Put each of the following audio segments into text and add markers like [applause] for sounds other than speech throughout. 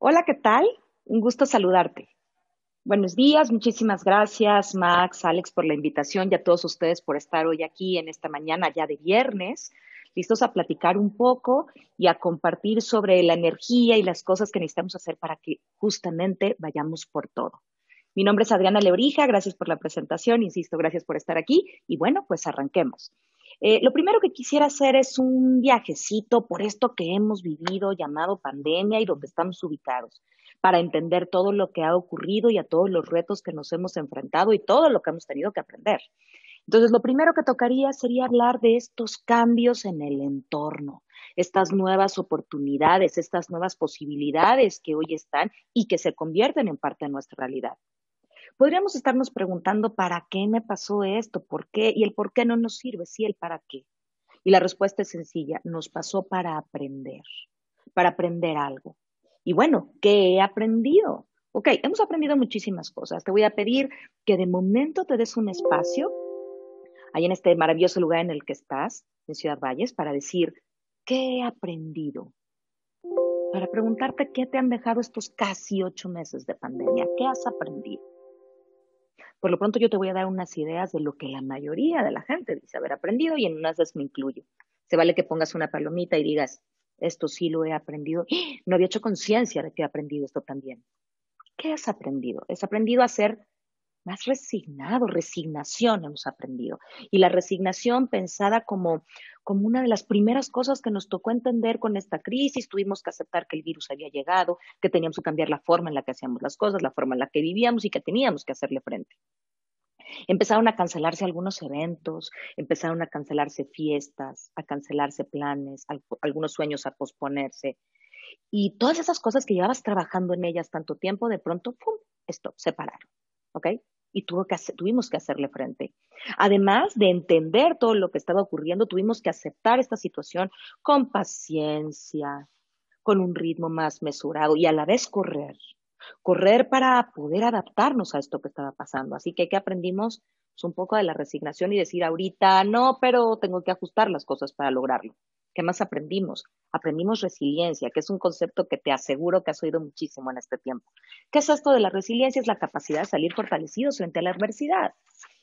Hola, ¿qué tal? Un gusto saludarte. Buenos días, muchísimas gracias Max, Alex por la invitación y a todos ustedes por estar hoy aquí en esta mañana ya de viernes, listos a platicar un poco y a compartir sobre la energía y las cosas que necesitamos hacer para que justamente vayamos por todo. Mi nombre es Adriana Leorija, gracias por la presentación, insisto, gracias por estar aquí y bueno, pues arranquemos. Eh, lo primero que quisiera hacer es un viajecito por esto que hemos vivido llamado pandemia y donde estamos ubicados, para entender todo lo que ha ocurrido y a todos los retos que nos hemos enfrentado y todo lo que hemos tenido que aprender. Entonces, lo primero que tocaría sería hablar de estos cambios en el entorno, estas nuevas oportunidades, estas nuevas posibilidades que hoy están y que se convierten en parte de nuestra realidad podríamos estarnos preguntando, ¿para qué me pasó esto? ¿Por qué? Y el por qué no nos sirve, sí el para qué. Y la respuesta es sencilla, nos pasó para aprender, para aprender algo. Y bueno, ¿qué he aprendido? Ok, hemos aprendido muchísimas cosas. Te voy a pedir que de momento te des un espacio ahí en este maravilloso lugar en el que estás, en Ciudad Valles, para decir, ¿qué he aprendido? Para preguntarte qué te han dejado estos casi ocho meses de pandemia, ¿qué has aprendido? Por lo pronto yo te voy a dar unas ideas de lo que la mayoría de la gente dice haber aprendido y en unas veces me incluyo. Se vale que pongas una palomita y digas, esto sí lo he aprendido. No había hecho conciencia de que he aprendido esto también. ¿Qué has aprendido? Has aprendido a ser más resignado, resignación hemos aprendido. Y la resignación pensada como, como una de las primeras cosas que nos tocó entender con esta crisis, tuvimos que aceptar que el virus había llegado, que teníamos que cambiar la forma en la que hacíamos las cosas, la forma en la que vivíamos y que teníamos que hacerle frente. Empezaron a cancelarse algunos eventos, empezaron a cancelarse fiestas, a cancelarse planes, algunos sueños a posponerse. Y todas esas cosas que llevabas trabajando en ellas tanto tiempo, de pronto, ¡pum!, esto, se pararon. ¿Ok? Y tuvimos que hacerle frente. Además de entender todo lo que estaba ocurriendo, tuvimos que aceptar esta situación con paciencia, con un ritmo más mesurado y a la vez correr. Correr para poder adaptarnos a esto que estaba pasando. Así que, ¿qué aprendimos? Pues un poco de la resignación y decir ahorita, no, pero tengo que ajustar las cosas para lograrlo. ¿Qué más aprendimos? Aprendimos resiliencia, que es un concepto que te aseguro que has oído muchísimo en este tiempo. ¿Qué es esto de la resiliencia? Es la capacidad de salir fortalecidos frente a la adversidad.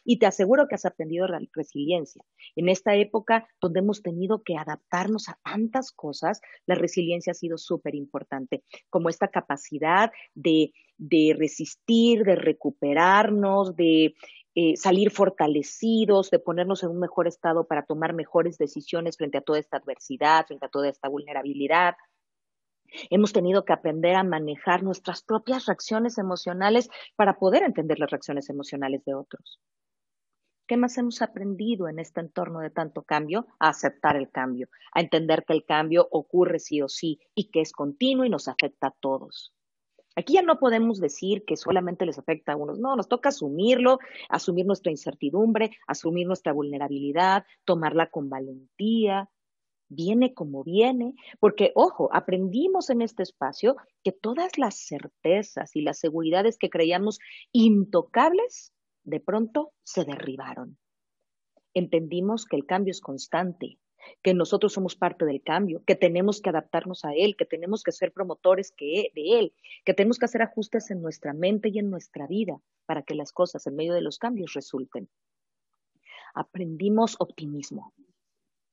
Y te aseguro que has aprendido resiliencia. En esta época donde hemos tenido que adaptarnos a tantas cosas, la resiliencia ha sido súper importante, como esta capacidad de, de resistir, de recuperarnos, de eh, salir fortalecidos, de ponernos en un mejor estado para tomar mejores decisiones frente a toda esta adversidad, frente a toda esta vulnerabilidad. Hemos tenido que aprender a manejar nuestras propias reacciones emocionales para poder entender las reacciones emocionales de otros. ¿Qué más hemos aprendido en este entorno de tanto cambio? A aceptar el cambio, a entender que el cambio ocurre sí o sí y que es continuo y nos afecta a todos. Aquí ya no podemos decir que solamente les afecta a unos, no, nos toca asumirlo, asumir nuestra incertidumbre, asumir nuestra vulnerabilidad, tomarla con valentía, viene como viene, porque, ojo, aprendimos en este espacio que todas las certezas y las seguridades que creíamos intocables, de pronto se derribaron. Entendimos que el cambio es constante, que nosotros somos parte del cambio, que tenemos que adaptarnos a él, que tenemos que ser promotores de él, que tenemos que hacer ajustes en nuestra mente y en nuestra vida para que las cosas en medio de los cambios resulten. Aprendimos optimismo.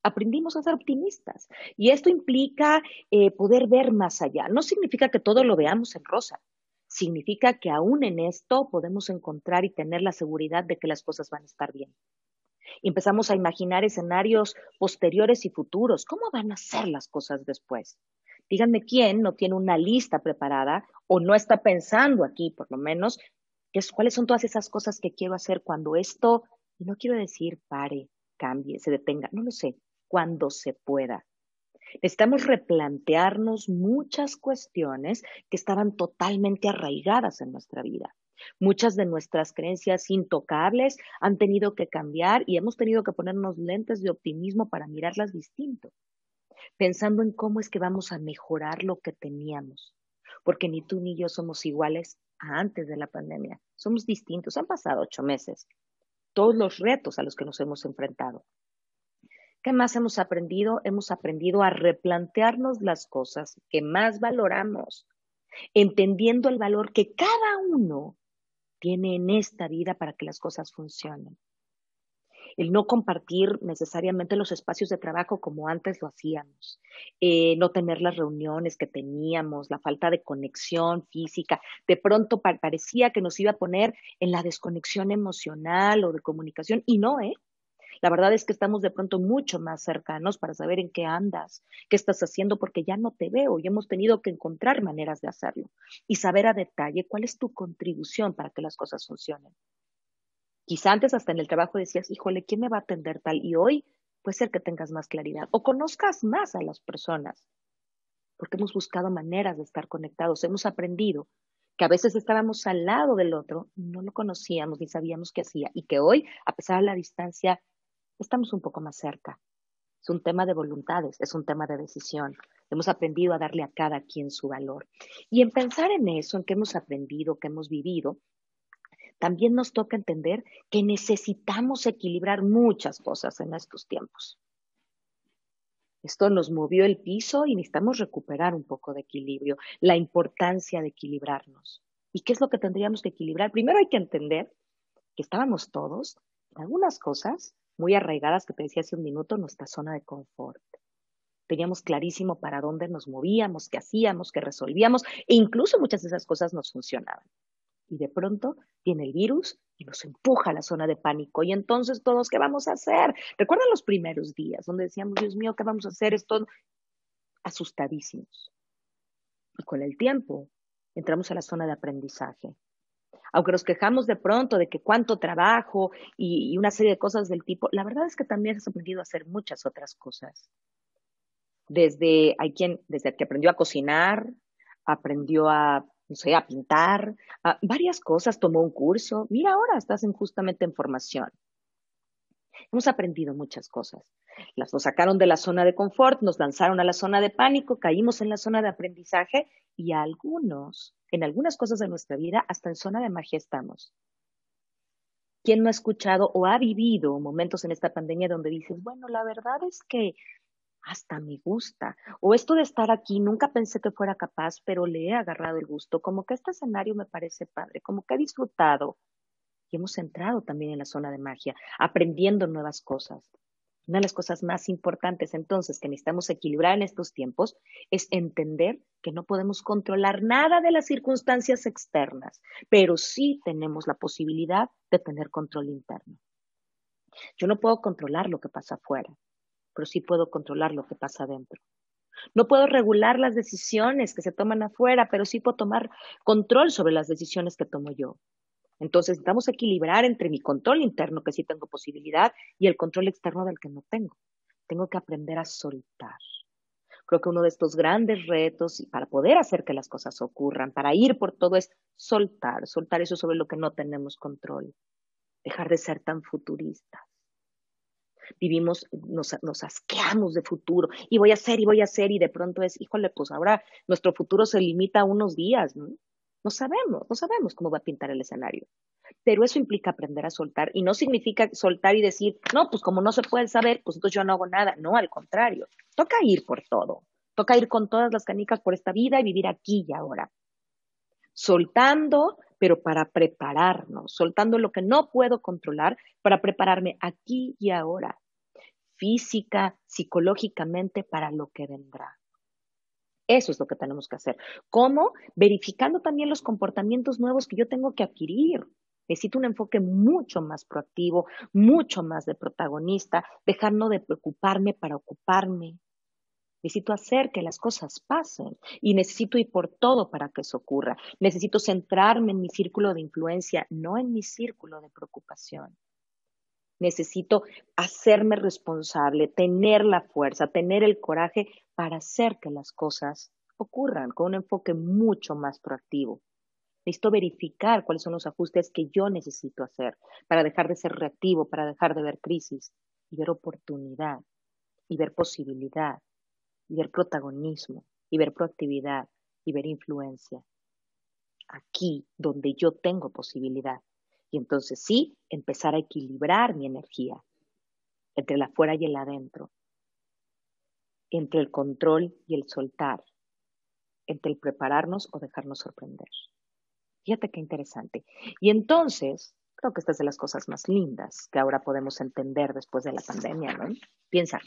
Aprendimos a ser optimistas y esto implica eh, poder ver más allá. No significa que todo lo veamos en rosa, significa que aún en esto podemos encontrar y tener la seguridad de que las cosas van a estar bien empezamos a imaginar escenarios posteriores y futuros. ¿Cómo van a ser las cosas después? Díganme quién no tiene una lista preparada o no está pensando aquí, por lo menos, es, cuáles son todas esas cosas que quiero hacer cuando esto, y no quiero decir pare, cambie, se detenga, no lo sé, cuando se pueda. Necesitamos replantearnos muchas cuestiones que estaban totalmente arraigadas en nuestra vida. Muchas de nuestras creencias intocables han tenido que cambiar y hemos tenido que ponernos lentes de optimismo para mirarlas distinto, pensando en cómo es que vamos a mejorar lo que teníamos, porque ni tú ni yo somos iguales a antes de la pandemia, somos distintos, han pasado ocho meses, todos los retos a los que nos hemos enfrentado. ¿Qué más hemos aprendido? Hemos aprendido a replantearnos las cosas que más valoramos, entendiendo el valor que cada uno tiene en esta vida para que las cosas funcionen. El no compartir necesariamente los espacios de trabajo como antes lo hacíamos, eh, no tener las reuniones que teníamos, la falta de conexión física, de pronto parecía que nos iba a poner en la desconexión emocional o de comunicación y no, ¿eh? La verdad es que estamos de pronto mucho más cercanos para saber en qué andas, qué estás haciendo, porque ya no te veo y hemos tenido que encontrar maneras de hacerlo y saber a detalle cuál es tu contribución para que las cosas funcionen. Quizá antes hasta en el trabajo decías, híjole, ¿quién me va a atender tal? Y hoy puede ser que tengas más claridad o conozcas más a las personas, porque hemos buscado maneras de estar conectados, hemos aprendido que a veces estábamos al lado del otro, no lo conocíamos ni sabíamos qué hacía, y que hoy, a pesar de la distancia, estamos un poco más cerca. Es un tema de voluntades, es un tema de decisión. Hemos aprendido a darle a cada quien su valor. Y en pensar en eso, en que hemos aprendido, que hemos vivido, también nos toca entender que necesitamos equilibrar muchas cosas en estos tiempos. Esto nos movió el piso y necesitamos recuperar un poco de equilibrio, la importancia de equilibrarnos. ¿Y qué es lo que tendríamos que equilibrar? Primero hay que entender que estábamos todos en algunas cosas muy arraigadas que te decía hace un minuto, nuestra zona de confort. Teníamos clarísimo para dónde nos movíamos, qué hacíamos, qué resolvíamos, e incluso muchas de esas cosas nos funcionaban. Y de pronto viene el virus y nos empuja a la zona de pánico. Y entonces todos, ¿qué vamos a hacer? ¿Recuerdan los primeros días donde decíamos, Dios mío, ¿qué vamos a hacer? Esto asustadísimos. Y con el tiempo entramos a la zona de aprendizaje aunque nos quejamos de pronto de que cuánto trabajo y, una serie de cosas del tipo, la verdad es que también has aprendido a hacer muchas otras cosas. Desde, hay quien, desde que aprendió a cocinar, aprendió a, no sé, a pintar, varias cosas, tomó un curso. Mira, ahora estás en, justamente en formación. Hemos aprendido muchas cosas. Las nos sacaron de la zona de confort, nos lanzaron a la zona de pánico, caímos en la zona de aprendizaje y a algunos en algunas cosas de nuestra vida, hasta en zona de magia estamos. ¿Quién no ha escuchado o ha vivido momentos en esta pandemia donde dices, bueno, la verdad es que hasta me gusta. O esto de estar aquí, nunca pensé que fuera capaz, pero le he agarrado el gusto. Como que este escenario me parece padre, como que he disfrutado. Y hemos entrado también en la zona de magia, aprendiendo nuevas cosas. Una de las cosas más importantes entonces que necesitamos equilibrar en estos tiempos es entender que no podemos controlar nada de las circunstancias externas, pero sí tenemos la posibilidad de tener control interno. Yo no puedo controlar lo que pasa afuera, pero sí puedo controlar lo que pasa adentro. No puedo regular las decisiones que se toman afuera, pero sí puedo tomar control sobre las decisiones que tomo yo. Entonces, necesitamos equilibrar entre mi control interno, que sí tengo posibilidad, y el control externo del que no tengo. Tengo que aprender a soltar. Creo que uno de estos grandes retos para poder hacer que las cosas ocurran, para ir por todo, es soltar, soltar eso sobre lo que no tenemos control, dejar de ser tan futuristas. Vivimos, nos, nos asqueamos de futuro y voy a hacer y voy a hacer y de pronto es, híjole, pues ahora nuestro futuro se limita a unos días, ¿no? No sabemos, no sabemos cómo va a pintar el escenario. Pero eso implica aprender a soltar y no significa soltar y decir, no, pues como no se puede saber, pues entonces yo no hago nada. No, al contrario, toca ir por todo. Toca ir con todas las canicas por esta vida y vivir aquí y ahora. Soltando, pero para prepararnos, soltando lo que no puedo controlar para prepararme aquí y ahora, física, psicológicamente, para lo que vendrá. Eso es lo que tenemos que hacer. ¿Cómo? Verificando también los comportamientos nuevos que yo tengo que adquirir. Necesito un enfoque mucho más proactivo, mucho más de protagonista, dejarnos de preocuparme para ocuparme. Necesito hacer que las cosas pasen y necesito ir por todo para que eso ocurra. Necesito centrarme en mi círculo de influencia, no en mi círculo de preocupación. Necesito hacerme responsable, tener la fuerza, tener el coraje para hacer que las cosas ocurran con un enfoque mucho más proactivo. Necesito verificar cuáles son los ajustes que yo necesito hacer para dejar de ser reactivo, para dejar de ver crisis y ver oportunidad y ver posibilidad y ver protagonismo y ver proactividad y ver influencia. Aquí donde yo tengo posibilidad. Y entonces sí, empezar a equilibrar mi energía entre el afuera y el adentro, entre el control y el soltar, entre el prepararnos o dejarnos sorprender. Fíjate qué interesante. Y entonces, creo que esta es de las cosas más lindas que ahora podemos entender después de la pandemia, ¿no? Piensa,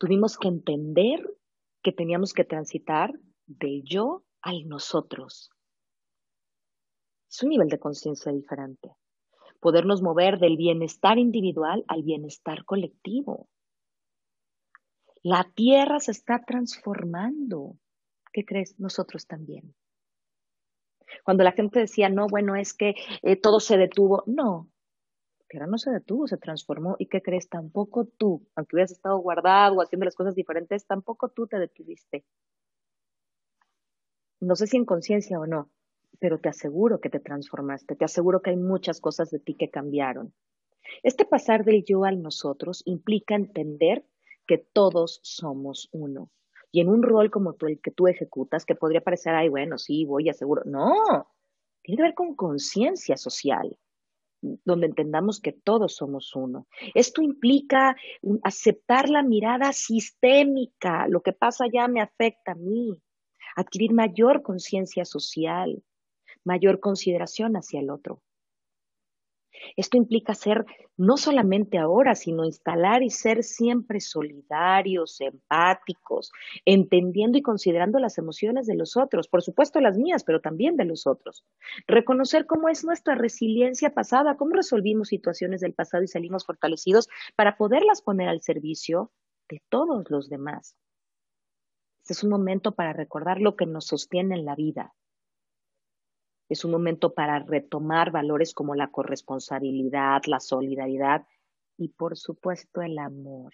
tuvimos que entender que teníamos que transitar del yo al nosotros. Es un nivel de conciencia diferente. Podernos mover del bienestar individual al bienestar colectivo. La tierra se está transformando. ¿Qué crees? Nosotros también. Cuando la gente decía, no, bueno, es que eh, todo se detuvo. No, tierra no se detuvo, se transformó. ¿Y qué crees? Tampoco tú, aunque hubieras estado guardado o haciendo las cosas diferentes, tampoco tú te detuviste. No sé si en conciencia o no, pero te aseguro que te transformaste, te aseguro que hay muchas cosas de ti que cambiaron. Este pasar del yo al nosotros implica entender que todos somos uno. Y en un rol como el que tú ejecutas, que podría parecer, ay, bueno, sí, voy, aseguro. No, tiene que ver con conciencia social, donde entendamos que todos somos uno. Esto implica aceptar la mirada sistémica, lo que pasa ya me afecta a mí, adquirir mayor conciencia social, mayor consideración hacia el otro. Esto implica ser no solamente ahora, sino instalar y ser siempre solidarios, empáticos, entendiendo y considerando las emociones de los otros, por supuesto las mías, pero también de los otros. Reconocer cómo es nuestra resiliencia pasada, cómo resolvimos situaciones del pasado y salimos fortalecidos para poderlas poner al servicio de todos los demás. Este es un momento para recordar lo que nos sostiene en la vida, es un momento para retomar valores como la corresponsabilidad, la solidaridad y por supuesto el amor.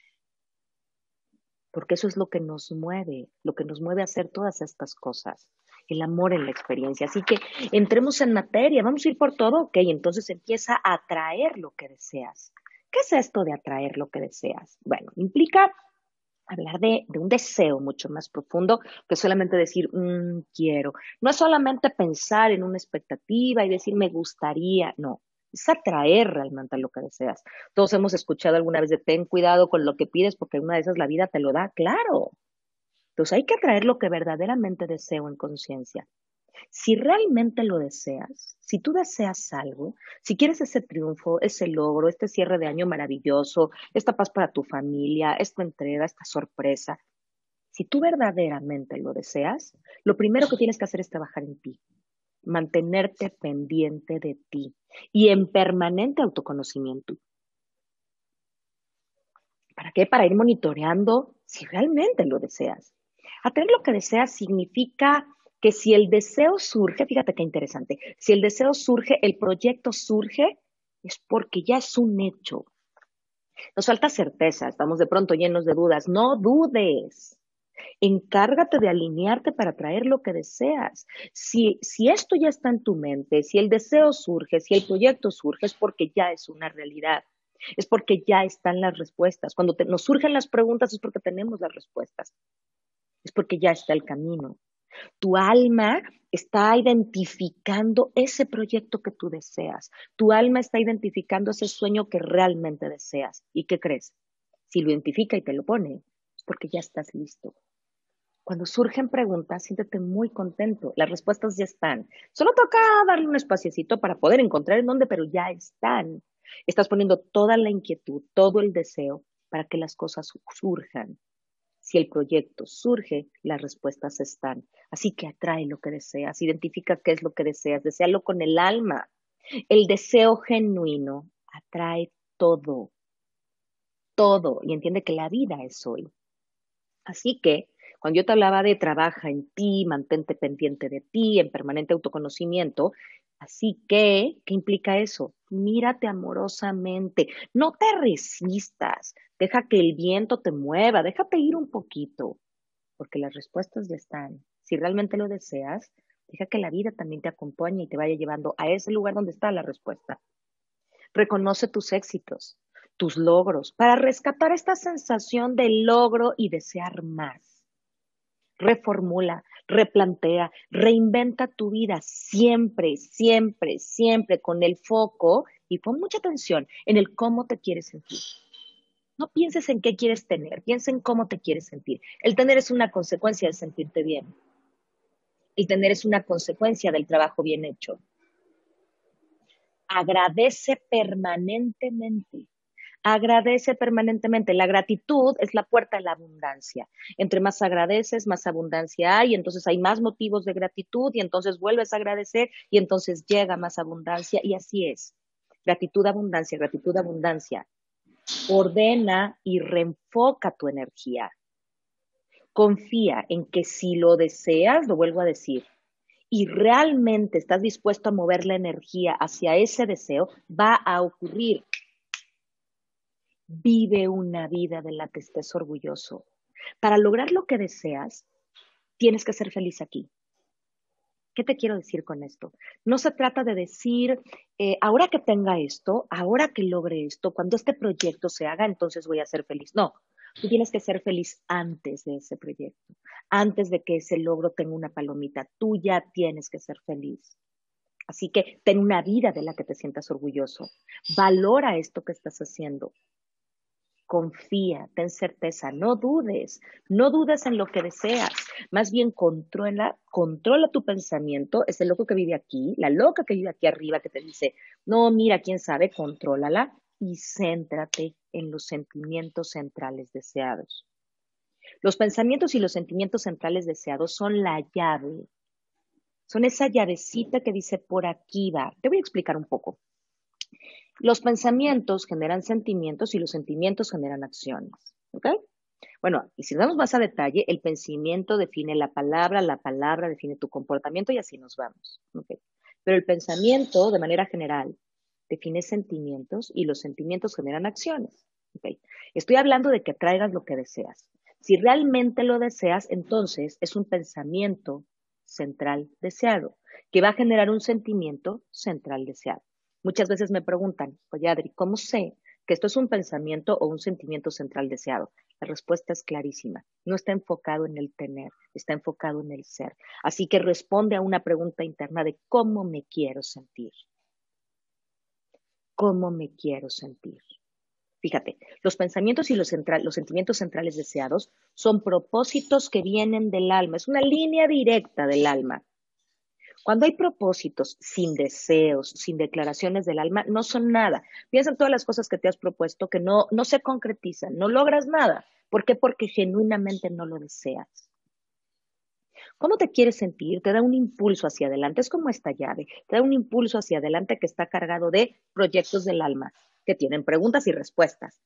Porque eso es lo que nos mueve, lo que nos mueve a hacer todas estas cosas. El amor en la experiencia. Así que entremos en materia, vamos a ir por todo, ok, entonces empieza a atraer lo que deseas. ¿Qué es esto de atraer lo que deseas? Bueno, implica hablar de, un deseo mucho más profundo que solamente decir, mm, quiero. No es solamente pensar en una expectativa y decir, me gustaría, no. Es atraer realmente a lo que deseas. Todos hemos escuchado alguna vez de ten cuidado con lo que pides porque una de esas la vida te lo da, claro. Entonces hay que atraer lo que verdaderamente deseo en conciencia. Si realmente lo deseas, si tú deseas algo, si quieres ese triunfo, ese logro, este cierre de año maravilloso, esta paz para tu familia, esta entrega, esta sorpresa, si tú verdaderamente lo deseas, lo primero que tienes que hacer es trabajar en ti, mantenerte pendiente de ti y en permanente autoconocimiento. ¿Para qué? Para ir monitoreando si realmente lo deseas. Atraer lo que deseas significa que si el deseo surge, fíjate qué interesante, si el deseo surge, el proyecto surge, es porque ya es un hecho. Nos falta certeza, estamos de pronto llenos de dudas. No dudes. Encárgate de alinearte para traer lo que deseas. Si, si esto ya está en tu mente, si el deseo surge, si el proyecto surge, es porque ya es una realidad. Es porque ya están las respuestas. Cuando nos surgen las preguntas es porque tenemos las respuestas. Es porque ya está el camino. Tu alma está identificando ese proyecto que tú deseas. Tu alma está identificando ese sueño que realmente deseas. ¿Y qué crees? Si lo identifica y te lo pone, es porque ya estás listo. Cuando surgen preguntas, siéntete muy contento. Las respuestas ya están. Solo toca darle un espaciecito para poder encontrar en dónde, pero ya están. Estás poniendo toda la inquietud, todo el deseo para que las cosas surjan. Si el proyecto surge, las respuestas están. Así que atrae lo que deseas, identifica qué es lo que deseas, desealo con el alma. El deseo genuino atrae todo, todo, y entiende que la vida es hoy. Así que cuando yo te hablaba de trabaja en ti, mantente pendiente de ti, en permanente autoconocimiento, así que, ¿qué implica eso? Mírate amorosamente, no te resistas, Deja que el viento te mueva, déjate ir un poquito, porque las respuestas ya están. Si realmente lo deseas, deja que la vida también te acompañe y te vaya llevando a ese lugar donde está la respuesta. Reconoce tus éxitos, tus logros, para rescatar esta sensación de logro y desear más. Reformula, replantea, reinventa tu vida siempre, siempre, siempre con el foco y pon mucha atención en el cómo te quieres sentir. No pienses en qué quieres tener, piensa en cómo te quieres sentir. El tener es una consecuencia de sentirte bien. El tener es una consecuencia del trabajo bien hecho. Agradece permanentemente. Agradece permanentemente. La gratitud es la puerta a la abundancia. Entre más agradeces, más abundancia hay, entonces hay más motivos de gratitud y entonces vuelves a agradecer y entonces llega más abundancia y así es. Gratitud, abundancia, gratitud, abundancia. Ordena y reenfoca tu energía. Confía en que si lo deseas, lo vuelvo a decir, y realmente estás dispuesto a mover la energía hacia ese deseo, va a ocurrir. Vive una vida de la que estés orgulloso. Para lograr lo que deseas, tienes que ser feliz aquí. ¿Qué te quiero decir con esto? No se trata de decir, eh, ahora que tenga esto, ahora que logre esto, cuando este proyecto se haga, entonces voy a ser feliz. No, tú tienes que ser feliz antes de ese proyecto, antes de que ese logro tenga una palomita. Tú ya tienes que ser feliz. Así que ten una vida de la que te sientas orgulloso. Valora esto que estás haciendo confía, ten certeza, no dudes, no dudes en lo que deseas, más bien controla, controla tu pensamiento, ese loco que vive aquí, la loca que vive aquí arriba que te dice, no, mira, quién sabe, contrólala y céntrate en los sentimientos centrales deseados. Los pensamientos y los sentimientos centrales deseados son la llave, son esa llavecita que dice por aquí va. Te voy a explicar un poco. Los pensamientos generan sentimientos y los sentimientos generan acciones. Bueno, y si damos más a detalle, el pensamiento define la palabra, la palabra define tu comportamiento y así nos vamos. Pero el pensamiento, de manera general, define sentimientos y los sentimientos generan acciones. Estoy hablando de que traigas lo que deseas. Si realmente lo deseas, entonces es un pensamiento central deseado, que va a generar un sentimiento central deseado. Muchas veces me preguntan, oye Adri, ¿cómo sé que esto es un pensamiento o un sentimiento central deseado? La respuesta es clarísima. No está enfocado en el tener, está enfocado en el ser. Así que responde a una pregunta interna de cómo me quiero sentir. ¿Cómo me quiero sentir? Fíjate, los pensamientos y los, los, sentimientos centrales deseados son propósitos que vienen del alma, es una línea directa del alma. Cuando hay propósitos sin deseos, sin declaraciones del alma, no son nada. Piensa en todas las cosas que te has propuesto que no, no se concretizan, no logras nada. ¿Por qué? Porque genuinamente no lo deseas. ¿Cómo te quieres sentir? Te da un impulso hacia adelante. Es como esta llave. Te da un impulso hacia adelante que está cargado de proyectos del alma, que tienen preguntas y respuestas,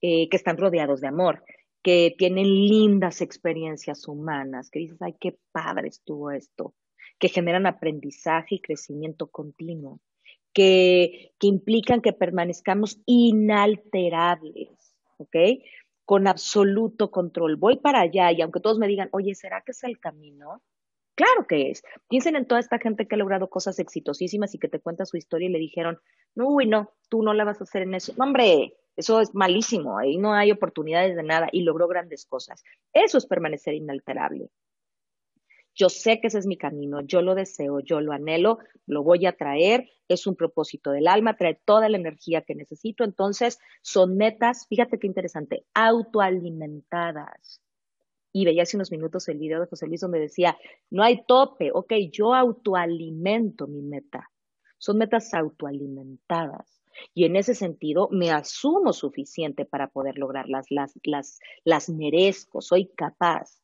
eh, que están rodeados de amor, que tienen lindas experiencias humanas, que dices, ay, qué padre estuvo esto que generan aprendizaje y crecimiento continuo, que, que implican que permanezcamos inalterables, ¿ok? Con absoluto control. Voy para allá y aunque todos me digan, oye, ¿será que es el camino? Claro que es. Piensen en toda esta gente que ha logrado cosas exitosísimas y que te cuenta su historia y le dijeron, no, uy, no, tú no la vas a hacer en eso. No, hombre, eso es malísimo, ahí no hay oportunidades de nada y logró grandes cosas. Eso es permanecer inalterable. Yo sé que ese es mi camino, yo lo deseo, yo lo anhelo, lo voy a traer, es un propósito del alma, trae toda la energía que necesito. Entonces, son metas, fíjate qué interesante, autoalimentadas. Y veía hace unos minutos el video de José Luis donde decía, no hay tope, ok, yo autoalimento mi meta. Son metas autoalimentadas. Y en ese sentido, me asumo suficiente para poder lograrlas, las, las, las merezco, soy capaz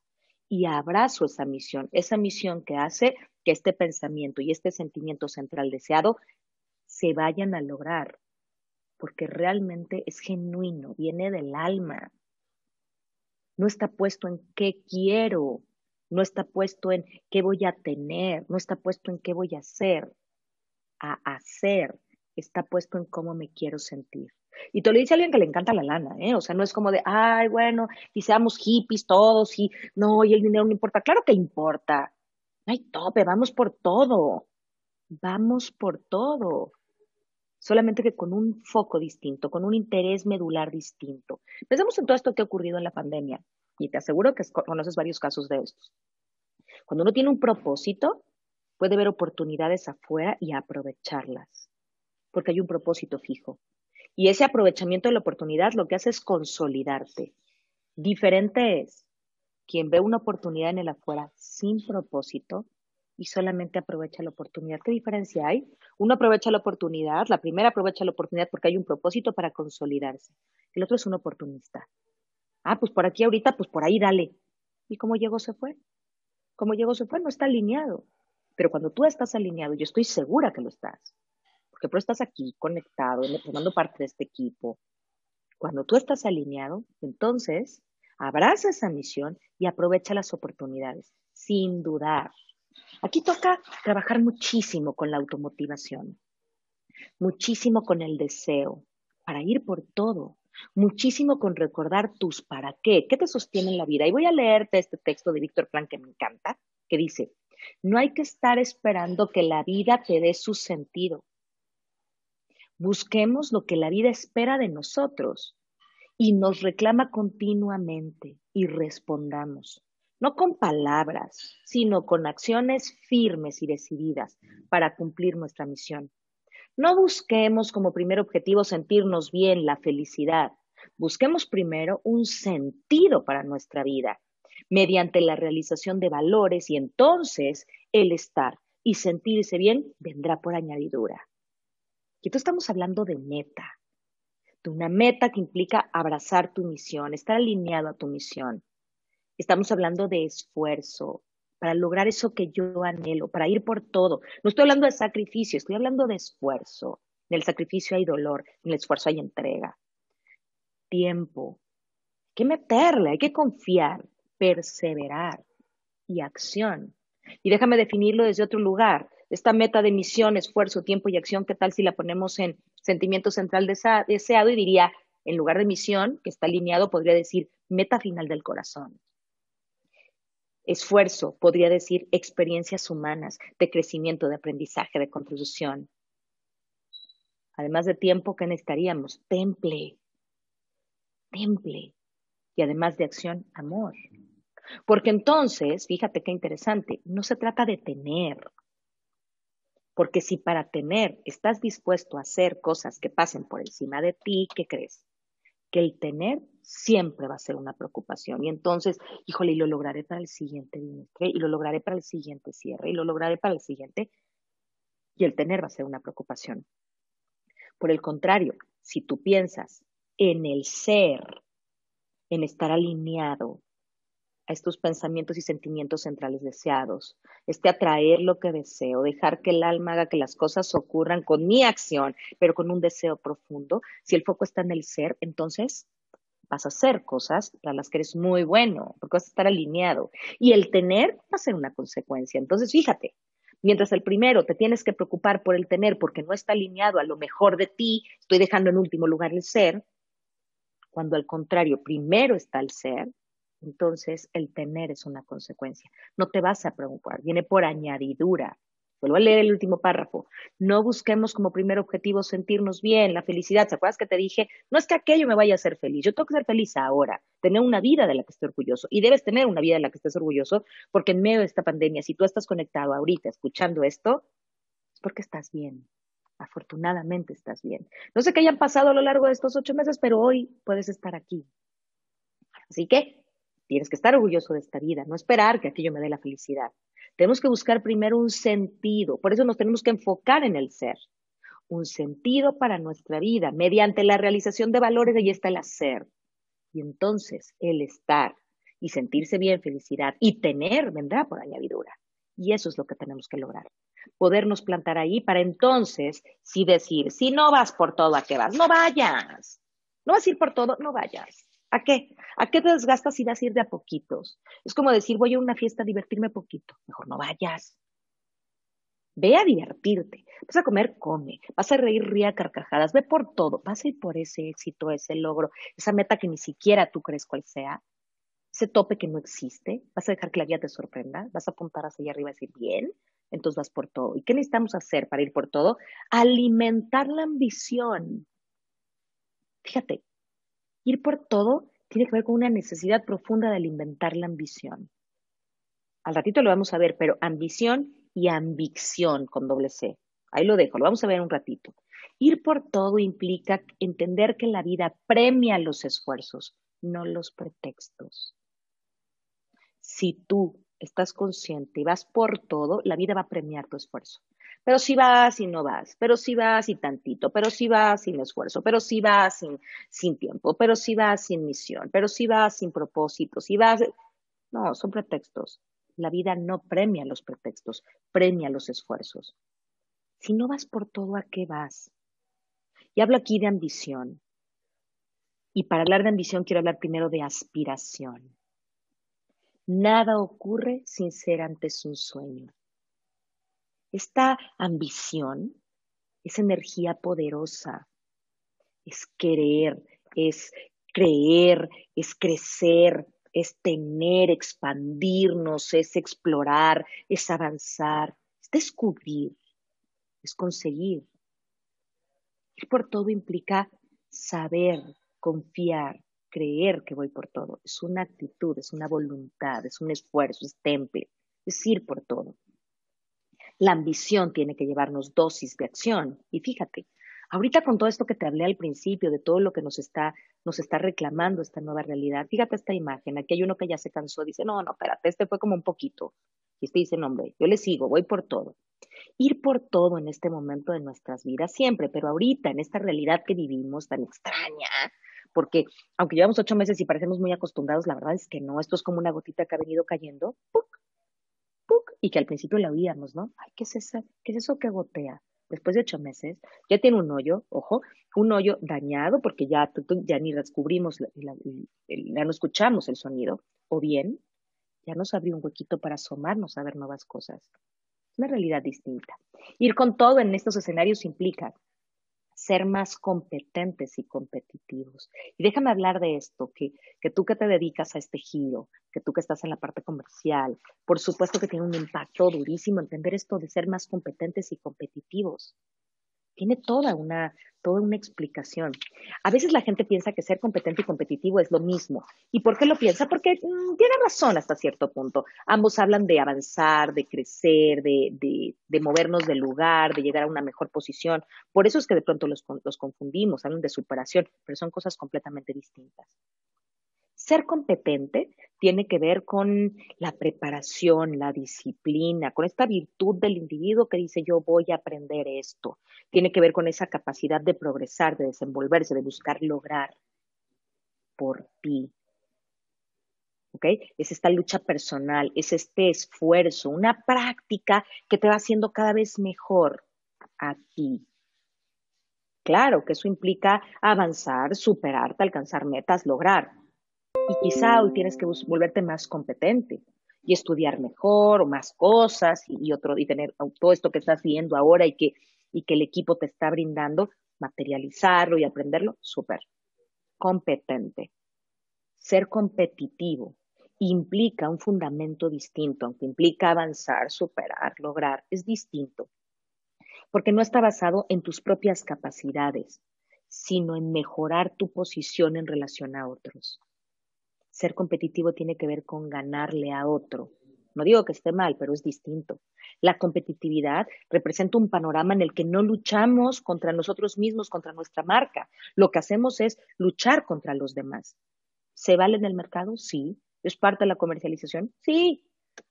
y abrazo esa misión, esa misión que hace que este pensamiento y este sentimiento central deseado se vayan a lograr, porque realmente es genuino, viene del alma. No está puesto en qué quiero, no está puesto en qué voy a tener, no está puesto en qué voy a hacer, a hacer, está puesto en cómo me quiero sentir. Y te lo dice alguien que le encanta la lana, ¿eh? O sea, no es como de, ay, bueno, y seamos hippies todos y no, y el dinero no importa. Claro que importa. No hay tope, vamos por todo. Vamos por todo. Solamente que con un foco distinto, con un interés medular distinto. Pensemos en todo esto que ha ocurrido en la pandemia. Y te aseguro que conoces varios casos de estos. Cuando uno tiene un propósito, puede ver oportunidades afuera y aprovecharlas. Porque hay un propósito fijo. Y ese aprovechamiento de la oportunidad lo que hace es consolidarte. Diferente es quien ve una oportunidad en el afuera sin propósito y solamente aprovecha la oportunidad. ¿Qué diferencia hay? Uno aprovecha la oportunidad, la primera aprovecha la oportunidad porque hay un propósito para consolidarse. El otro es un oportunista. Ah, pues por aquí ahorita, pues por ahí dale. ¿Y cómo llegó se fue? ¿Cómo llegó se fue? No está alineado. Pero cuando tú estás alineado, yo estoy segura que lo estás, porque estás aquí conectado, formando parte de este equipo. Cuando tú estás alineado, entonces abraza esa misión y aprovecha las oportunidades, sin dudar. Aquí toca trabajar muchísimo con la automotivación, muchísimo con el deseo para ir por todo, muchísimo con recordar tus para qué, qué te sostiene en la vida. Y voy a leerte este texto de Víctor Frank que me encanta, que dice, no hay que estar esperando que la vida te dé su sentido. Busquemos lo que la vida espera de nosotros y nos reclama continuamente y respondamos, no con palabras, sino con acciones firmes y decididas para cumplir nuestra misión. No busquemos como primer objetivo sentirnos bien, la felicidad. Busquemos primero un sentido para nuestra vida mediante la realización de valores y entonces el estar y sentirse bien vendrá por añadidura. Entonces estamos hablando de meta, de una meta que implica abrazar tu misión, estar alineado a tu misión. Estamos hablando de esfuerzo para lograr eso que yo anhelo, para ir por todo. No estoy hablando de sacrificio, estoy hablando de esfuerzo. En el sacrificio hay dolor, en el esfuerzo hay entrega. Tiempo. Hay que meterle, hay que confiar perseverar y acción. Y déjame definirlo desde otro lugar. Esta meta de misión, esfuerzo, tiempo y acción, ¿qué tal si la ponemos en sentimiento central deseado y diría, en lugar de misión, que está alineado, podría decir meta final del corazón? Esfuerzo, podría decir experiencias humanas de crecimiento, de aprendizaje, de contribución. Además de tiempo, ¿qué necesitaríamos? Temple. Temple. Y además de acción, amor. Porque entonces, fíjate qué interesante, no se trata de tener. Porque si para tener estás dispuesto a hacer cosas que pasen por encima de ti, ¿qué crees? Que el tener siempre va a ser una preocupación. Y entonces, híjole, y lo lograré para el siguiente bimestre, y lo lograré para el siguiente cierre, y lo lograré para el siguiente. Y el tener va a ser una preocupación. Por el contrario, si tú piensas en el ser, en estar alineado, a estos pensamientos y sentimientos centrales deseados, este atraer lo que deseo, dejar que el alma haga que las cosas ocurran con mi acción, pero con un deseo profundo. Si el foco está en el ser, entonces vas a hacer cosas para las que eres muy bueno, porque vas a estar alineado. Y el tener va a ser una consecuencia. Entonces, fíjate, mientras el primero te tienes que preocupar por el tener porque no está alineado a lo mejor de ti, estoy dejando en último lugar el ser, cuando al contrario, primero está el ser, entonces el tener es una consecuencia. No te vas a preocupar, viene por añadidura. Vuelvo a leer el último párrafo. No busquemos como primer objetivo sentirnos bien, la felicidad. ¿Te acuerdas que te dije? No es que aquello me vaya a hacer feliz. Yo tengo que ser feliz ahora, tener una vida de la que estoy orgulloso. Y debes tener una vida de la que estés orgulloso, porque en medio de esta pandemia, si tú estás conectado ahorita escuchando esto, es porque estás bien. Afortunadamente estás bien. No sé qué hayan pasado a lo largo de estos ocho meses, pero hoy puedes estar aquí. Así que Tienes que estar orgulloso de esta vida, no esperar que aquello me dé la felicidad. Tenemos que buscar primero un sentido, por eso nos tenemos que enfocar en el ser. Un sentido para nuestra vida, mediante la realización de valores, ahí está el hacer. Y entonces el estar y sentirse bien, felicidad y tener vendrá por añadidura. Y eso es lo que tenemos que lograr. Podernos plantar ahí para entonces sí decir, si no vas por todo, ¿a qué vas? No vayas. No vas a ir por todo, no vayas. ¿A qué? ¿A qué te desgastas si vas a ir de a poquitos? Es como decir, voy a una fiesta a divertirme poquito. Mejor no vayas. Ve a divertirte. Vas a comer, come. Vas a reír, ría carcajadas. Ve por todo. Vas a ir por ese éxito, ese logro, esa meta que ni siquiera tú crees cuál sea. Ese tope que no existe. Vas a dejar que la vida te sorprenda. Vas a apuntar hacia allá arriba y decir, bien, entonces vas por todo. ¿Y qué necesitamos hacer para ir por todo? Alimentar la ambición. Fíjate, Ir por todo tiene que ver con una necesidad profunda de alimentar la ambición. Al ratito lo vamos a ver, pero ambición y ambición con doble C. Ahí lo dejo, lo vamos a ver un ratito. Ir por todo implica entender que la vida premia los esfuerzos, no los pretextos. Si tú estás consciente y vas por todo, la vida va a premiar tu esfuerzo. Pero si vas y no vas, pero si vas y tantito, pero si vas sin esfuerzo, pero si vas sin, sin tiempo, pero si vas sin misión, pero si vas sin propósito, si vas... No, son pretextos. La vida no premia los pretextos, premia los esfuerzos. Si no vas por todo, ¿a qué vas? Y hablo aquí de ambición. Y para hablar de ambición quiero hablar primero de aspiración. Nada ocurre sin ser antes un sueño. Esta ambición es energía poderosa, es querer, es creer, es crecer, es tener, expandirnos, es explorar, es avanzar, es descubrir, es conseguir. Ir por todo implica saber, confiar, creer que voy por todo. Es una actitud, es una voluntad, es un esfuerzo, es temple, es ir por todo. La ambición tiene que llevarnos dosis de acción. Y fíjate, ahorita con todo esto que te hablé al principio, de todo lo que nos está, nos está reclamando esta nueva realidad, fíjate esta imagen. Aquí hay uno que ya se cansó, dice, no, no, espérate, este fue como un poquito. Y este dice, no, hombre, yo le sigo, voy por todo. Ir por todo en este momento de nuestras vidas siempre, pero ahorita, en esta realidad que vivimos tan extraña, porque aunque llevamos ocho meses y parecemos muy acostumbrados, la verdad es que no, esto es como una gotita que ha venido cayendo, ¡puc! Y que al principio la oíamos, ¿no? Ay, ¿qué es, eso? ¿qué es eso que gotea? Después de ocho meses, ya tiene un hoyo, ojo, un hoyo dañado porque ya, ya ni descubrimos, ya no escuchamos el sonido, o bien ya nos abrió un huequito para asomarnos a ver nuevas cosas. Una realidad distinta. Ir con todo en estos escenarios implica ser más competentes y competitivos. Y déjame hablar de esto, que, que tú que te dedicas a este giro, que tú que estás en la parte comercial, por supuesto que tiene un impacto durísimo entender esto de ser más competentes y competitivos tiene toda una, toda una explicación. A veces la gente piensa que ser competente y competitivo es lo mismo. ¿Y por qué lo piensa? Porque mm, tiene razón hasta cierto punto. Ambos hablan de avanzar, de crecer, de, de, de, movernos del lugar, de llegar a una mejor posición. Por eso es que de pronto los, los confundimos, hablan de superación, pero son cosas completamente distintas. Ser competente tiene que ver con la preparación, la disciplina, con esta virtud del individuo que dice yo voy a aprender esto. Tiene que ver con esa capacidad de progresar, de desenvolverse, de buscar lograr por ti. ¿Ok? Es esta lucha personal, es este esfuerzo, una práctica que te va haciendo cada vez mejor a ti. Claro que eso implica avanzar, superarte, alcanzar metas, lograr y quizá hoy tienes que volverte más competente y estudiar mejor o más cosas y, otro y tener todo esto que estás viendo ahora y que y que el equipo te está brindando materializarlo y aprenderlo súper. Competente. Ser competitivo implica un fundamento distinto aunque implica avanzar superar lograr es distinto. Porque no está basado en tus propias capacidades sino en mejorar tu posición en relación a otros ser competitivo tiene que ver con ganarle a otro. No digo que esté mal, pero es distinto. La competitividad representa un panorama en el que no luchamos contra nosotros mismos, contra nuestra marca. Lo que hacemos es luchar contra los demás. ¿Se vale en el mercado? Sí. ¿Es parte de la comercialización? Sí.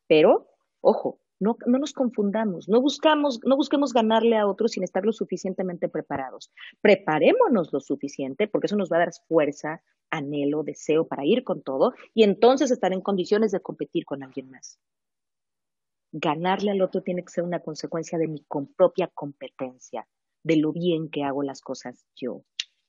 Pero, ojo, no, no, nos confundamos, no buscamos, no busquemos ganarle a otros sin estar lo suficientemente preparados. Preparémonos lo suficiente, porque eso nos va a dar fuerza, anhelo, deseo para ir con todo, y entonces estar en condiciones de competir con alguien más. Ganarle al otro tiene que ser una consecuencia de mi propia competencia, de lo bien que hago las cosas yo.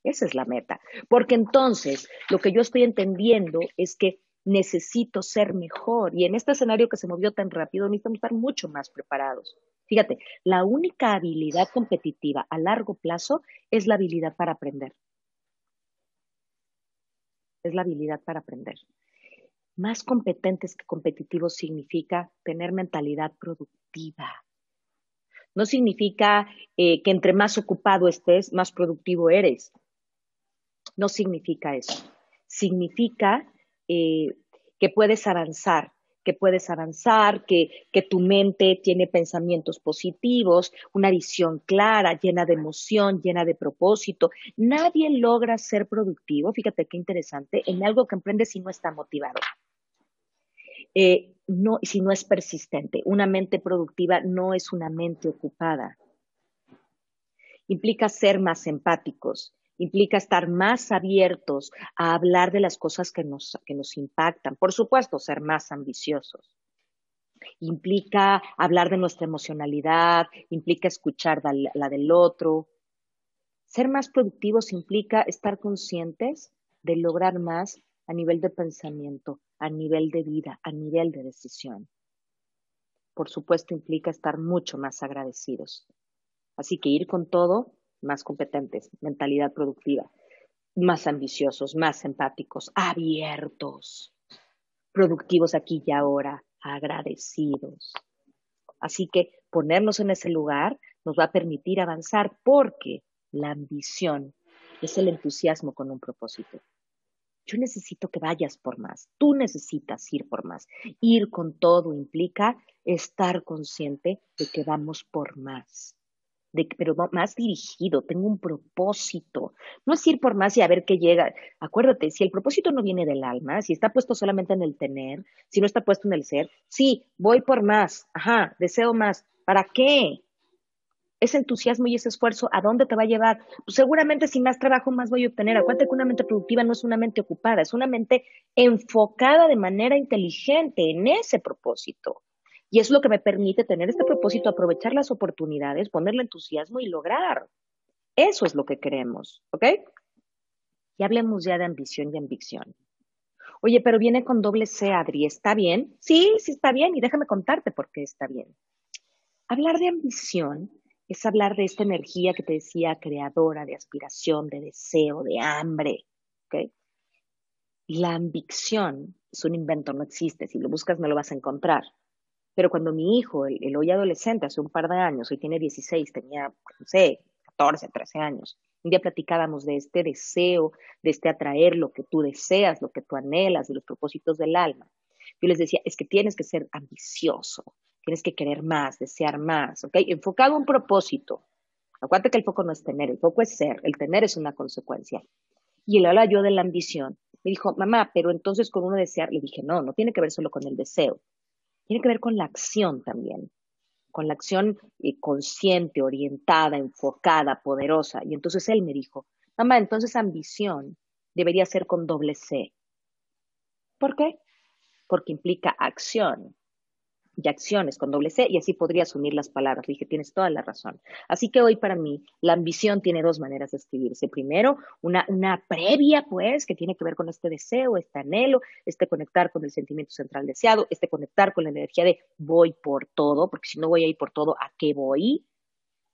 Esa es la meta. Porque entonces lo que yo estoy entendiendo es que necesito ser mejor. Y en este escenario que se movió tan rápido, necesitamos estar mucho más preparados. Fíjate, la única habilidad competitiva a largo plazo es la habilidad para aprender. Es la habilidad para aprender. Más competentes que competitivos significa tener mentalidad productiva. No significa eh, que entre más ocupado estés, más productivo eres. No significa eso. Significa eh, que puedes avanzar, que puedes avanzar, que, que, tu mente tiene pensamientos positivos, una visión clara, llena de emoción, llena de propósito. Nadie logra ser productivo, fíjate qué interesante, en algo que emprende si no está motivado. eh, no, si no es persistente. Una mente productiva no es una mente ocupada. Implica ser más empáticos, implica estar más abiertos a hablar de las cosas que nos, que nos impactan. Por supuesto, ser más ambiciosos. Implica hablar de nuestra emocionalidad, implica escuchar la del otro. Ser más productivos implica estar conscientes de lograr más a nivel de pensamiento, a nivel de vida, a nivel de decisión. Por supuesto, implica estar mucho más agradecidos. Así que ir con todo más competentes, mentalidad productiva, más ambiciosos, más empáticos, abiertos, productivos aquí y ahora, agradecidos. Así que ponernos en ese lugar nos va a permitir avanzar porque la ambición es el entusiasmo con un propósito. Yo necesito que vayas por más, tú necesitas ir por más. Ir con todo implica estar consciente de que vamos por más pero más dirigido, tengo un propósito. No es ir por más y a ver qué llega. Acuérdate, si el propósito no viene del alma, si está puesto solamente en el tener, si no está puesto en el ser, sí, voy por más, ajá, deseo más. ¿Para qué? Ese entusiasmo y ese esfuerzo, ¿a dónde te va a llevar? Pues seguramente si más trabajo, más voy a obtener. Acuérdate que una mente productiva no es una mente ocupada, es una mente enfocada de manera inteligente en ese propósito. Y es lo que me permite tener este propósito, aprovechar las oportunidades, ponerle entusiasmo y lograr. Eso es lo que queremos, ¿ok? Y hablemos ya de ambición y ambición. Oye, pero viene con doble C, Adri, ¿está bien? Sí, sí está bien y déjame contarte por qué está bien. Hablar de ambición es hablar de esta energía que te decía creadora, de aspiración, de deseo, de hambre, ¿ok? La ambición es un invento, no existe. Si lo buscas no lo vas a encontrar. Pero cuando mi hijo, el, hoy adolescente, hace un par de años, hoy tiene 16, tenía, no sé, 14, 13 años, un día platicábamos de este deseo, de este atraer lo que tú deseas, lo que tú anhelas, de los propósitos del alma. Yo les decía, es que tienes que ser ambicioso, tienes que querer más, desear más, ¿ok? Enfocado a un propósito. Acuérdate que el foco no es tener, el foco es ser, el tener es una consecuencia. Y él habla yo de la ambición. Me dijo, mamá, pero entonces con uno desear, le dije, no, no tiene que ver solo con el deseo tiene que ver con la acción también, con la acción eh, consciente, orientada, enfocada, poderosa. Y entonces él me dijo, mamá, entonces ambición debería ser con doble C. ¿Por qué? Porque implica acción y acciones con doble C y así podrías unir las palabras. Le dije, tienes toda la razón. Así que hoy para mí la ambición tiene dos maneras de escribirse. Primero, una, una previa, pues, que tiene que ver con este deseo, este anhelo, este conectar con el sentimiento central deseado, este conectar con la energía de voy por todo, porque si no voy a ir por todo, ¿a qué voy?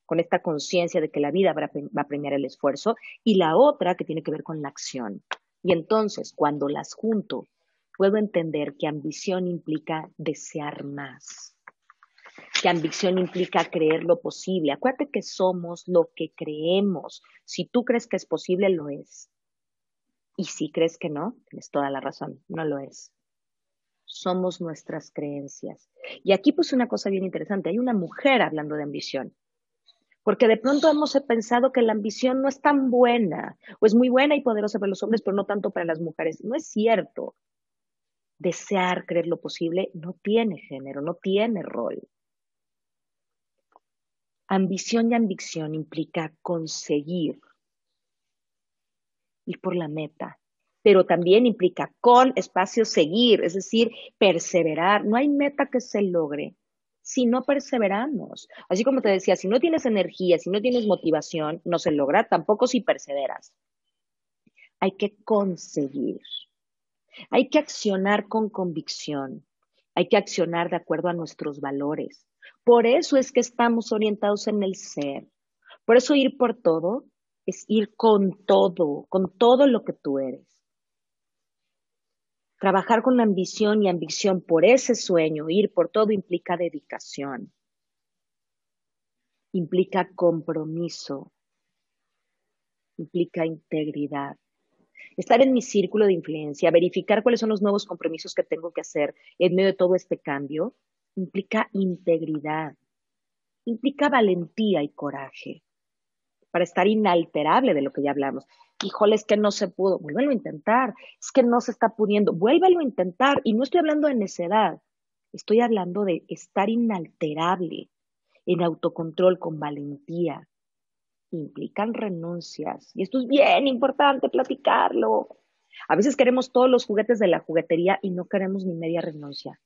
Con esta conciencia de que la vida va a premiar el esfuerzo. Y la otra que tiene que ver con la acción. Y entonces, cuando las junto puedo entender que ambición implica desear más, que ambición implica creer lo posible. Acuérdate que somos lo que creemos. Si tú crees que es posible, lo es. Y si crees que no, tienes toda la razón, no lo es. Somos nuestras creencias. Y aquí pues una cosa bien interesante, hay una mujer hablando de ambición. Porque de pronto hemos pensado que la ambición no es tan buena, o es muy buena y poderosa para los hombres, pero no tanto para las mujeres. No es cierto desear creer lo posible no tiene género, no tiene rol. Ambición y ambición implica conseguir, ir por la meta, pero también implica con espacio seguir, es decir, perseverar. No hay meta que se logre si no perseveramos. Así como te decía, si no tienes energía, si no tienes motivación, no se logra, tampoco si perseveras. Hay que conseguir. Hay que accionar con convicción, hay que accionar de acuerdo a nuestros valores. Por eso es que estamos orientados en el ser. Por eso ir por todo es ir con todo, con todo lo que tú eres. Trabajar con ambición y ambición por ese sueño, ir por todo implica dedicación, implica compromiso, implica integridad estar en mi círculo de influencia, verificar cuáles son los nuevos compromisos que tengo que hacer en medio de todo este cambio, implica integridad, implica valentía y coraje para estar inalterable de lo que ya hablamos. híjole, es que no se pudo, vuélvelo a intentar, es que no se está pudiendo, vuélvelo a intentar. Y no estoy hablando de necedad, estoy hablando de estar inalterable, en autocontrol, con valentía. Implican renuncias. Y esto es bien importante platicarlo. A veces queremos todos los juguetes de la juguetería y no queremos ni media renuncia.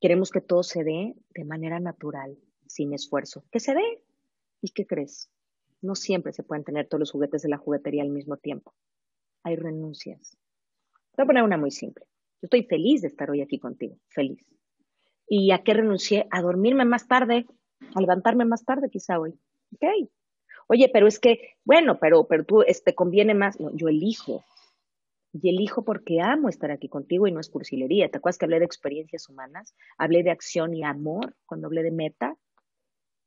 Queremos que todo se dé de manera natural, sin esfuerzo. Que se dé. ¿Y qué crees? No siempre se pueden tener todos los juguetes de la juguetería al mismo tiempo. Hay renuncias. Voy a poner una muy simple. Yo estoy feliz de estar hoy aquí contigo, feliz. ¿Y a qué renuncié? A dormirme más tarde, a levantarme más tarde quizá hoy. Ok. Oye, pero es que, bueno, pero, pero tú, te este, conviene más. No, yo elijo. Y elijo porque amo estar aquí contigo y no es cursilería. ¿Te acuerdas que hablé de experiencias humanas? Hablé de acción y amor cuando hablé de meta.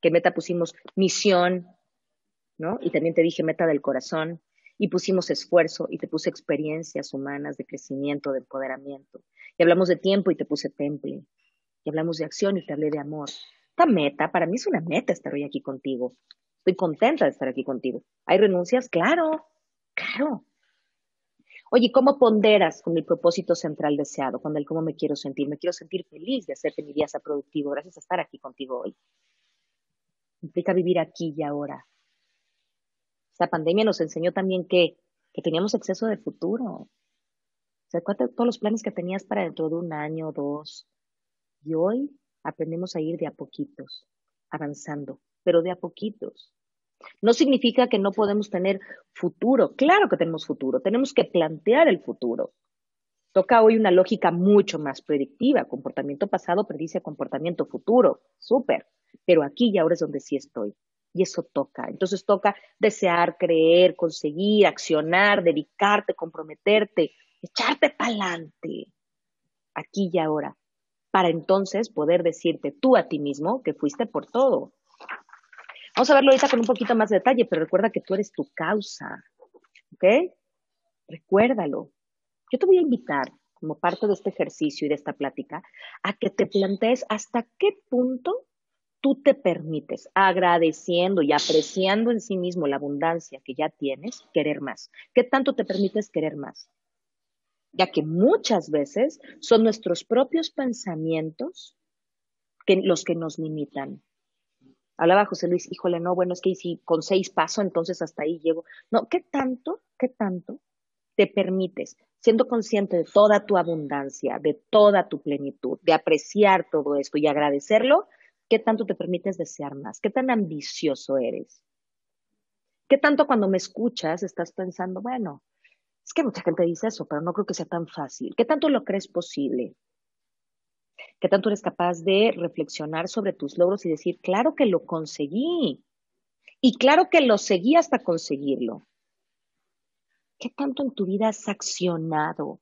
Que meta pusimos misión, ¿no? Y también te dije meta del corazón. Y pusimos esfuerzo y te puse experiencias humanas de crecimiento, de empoderamiento. Y hablamos de tiempo y te puse temple. Y hablamos de acción y te hablé de amor. Esta meta, para mí es una meta estar hoy aquí contigo. Estoy contenta de estar aquí contigo. ¿Hay renuncias? Claro, claro. Oye, ¿cómo ponderas con el propósito central deseado, con el cómo me quiero sentir? Me quiero sentir feliz de hacer que mi día sea productivo gracias a estar aquí contigo hoy. Implica vivir aquí y ahora. Esta pandemia nos enseñó también que, que teníamos exceso de futuro. ¿Se acuerdan de todos los planes que tenías para dentro de un año o dos? Y hoy aprendemos a ir de a poquitos, avanzando, pero de a poquitos. No significa que no podemos tener futuro. Claro que tenemos futuro. Tenemos que plantear el futuro. Toca hoy una lógica mucho más predictiva. Comportamiento pasado predice comportamiento futuro. Súper. Pero aquí y ahora es donde sí estoy. Y eso toca. Entonces toca desear, creer, conseguir, accionar, dedicarte, comprometerte, echarte para adelante. Aquí y ahora. Para entonces poder decirte tú a ti mismo que fuiste por todo Vamos a verlo ahorita con un poquito más de detalle, pero recuerda que tú eres tu causa. ¿Ok? Recuérdalo. Yo te voy a invitar, como parte de este ejercicio y de esta plática, a que te plantees hasta qué punto tú te permites, agradeciendo y apreciando en sí mismo la abundancia que ya tienes, querer más. ¿Qué tanto te permites querer más? Ya que muchas veces son nuestros propios pensamientos los que nos limitan. Hablaba José Luis, híjole, no, bueno, es que si con seis paso, entonces hasta ahí llego. No, ¿qué tanto, qué tanto te permites, siendo consciente de toda tu abundancia, de toda tu plenitud, de apreciar todo esto y agradecerlo, qué tanto te permites desear más? ¿Qué tan ambicioso eres? ¿Qué tanto cuando me escuchas estás pensando, bueno, es que mucha gente dice eso, pero no creo que sea tan fácil? ¿Qué tanto lo crees posible? ¿Qué tanto eres capaz de reflexionar sobre tus logros y decir, claro que lo conseguí? Y claro que lo seguí hasta conseguirlo. ¿Qué tanto en tu vida has accionado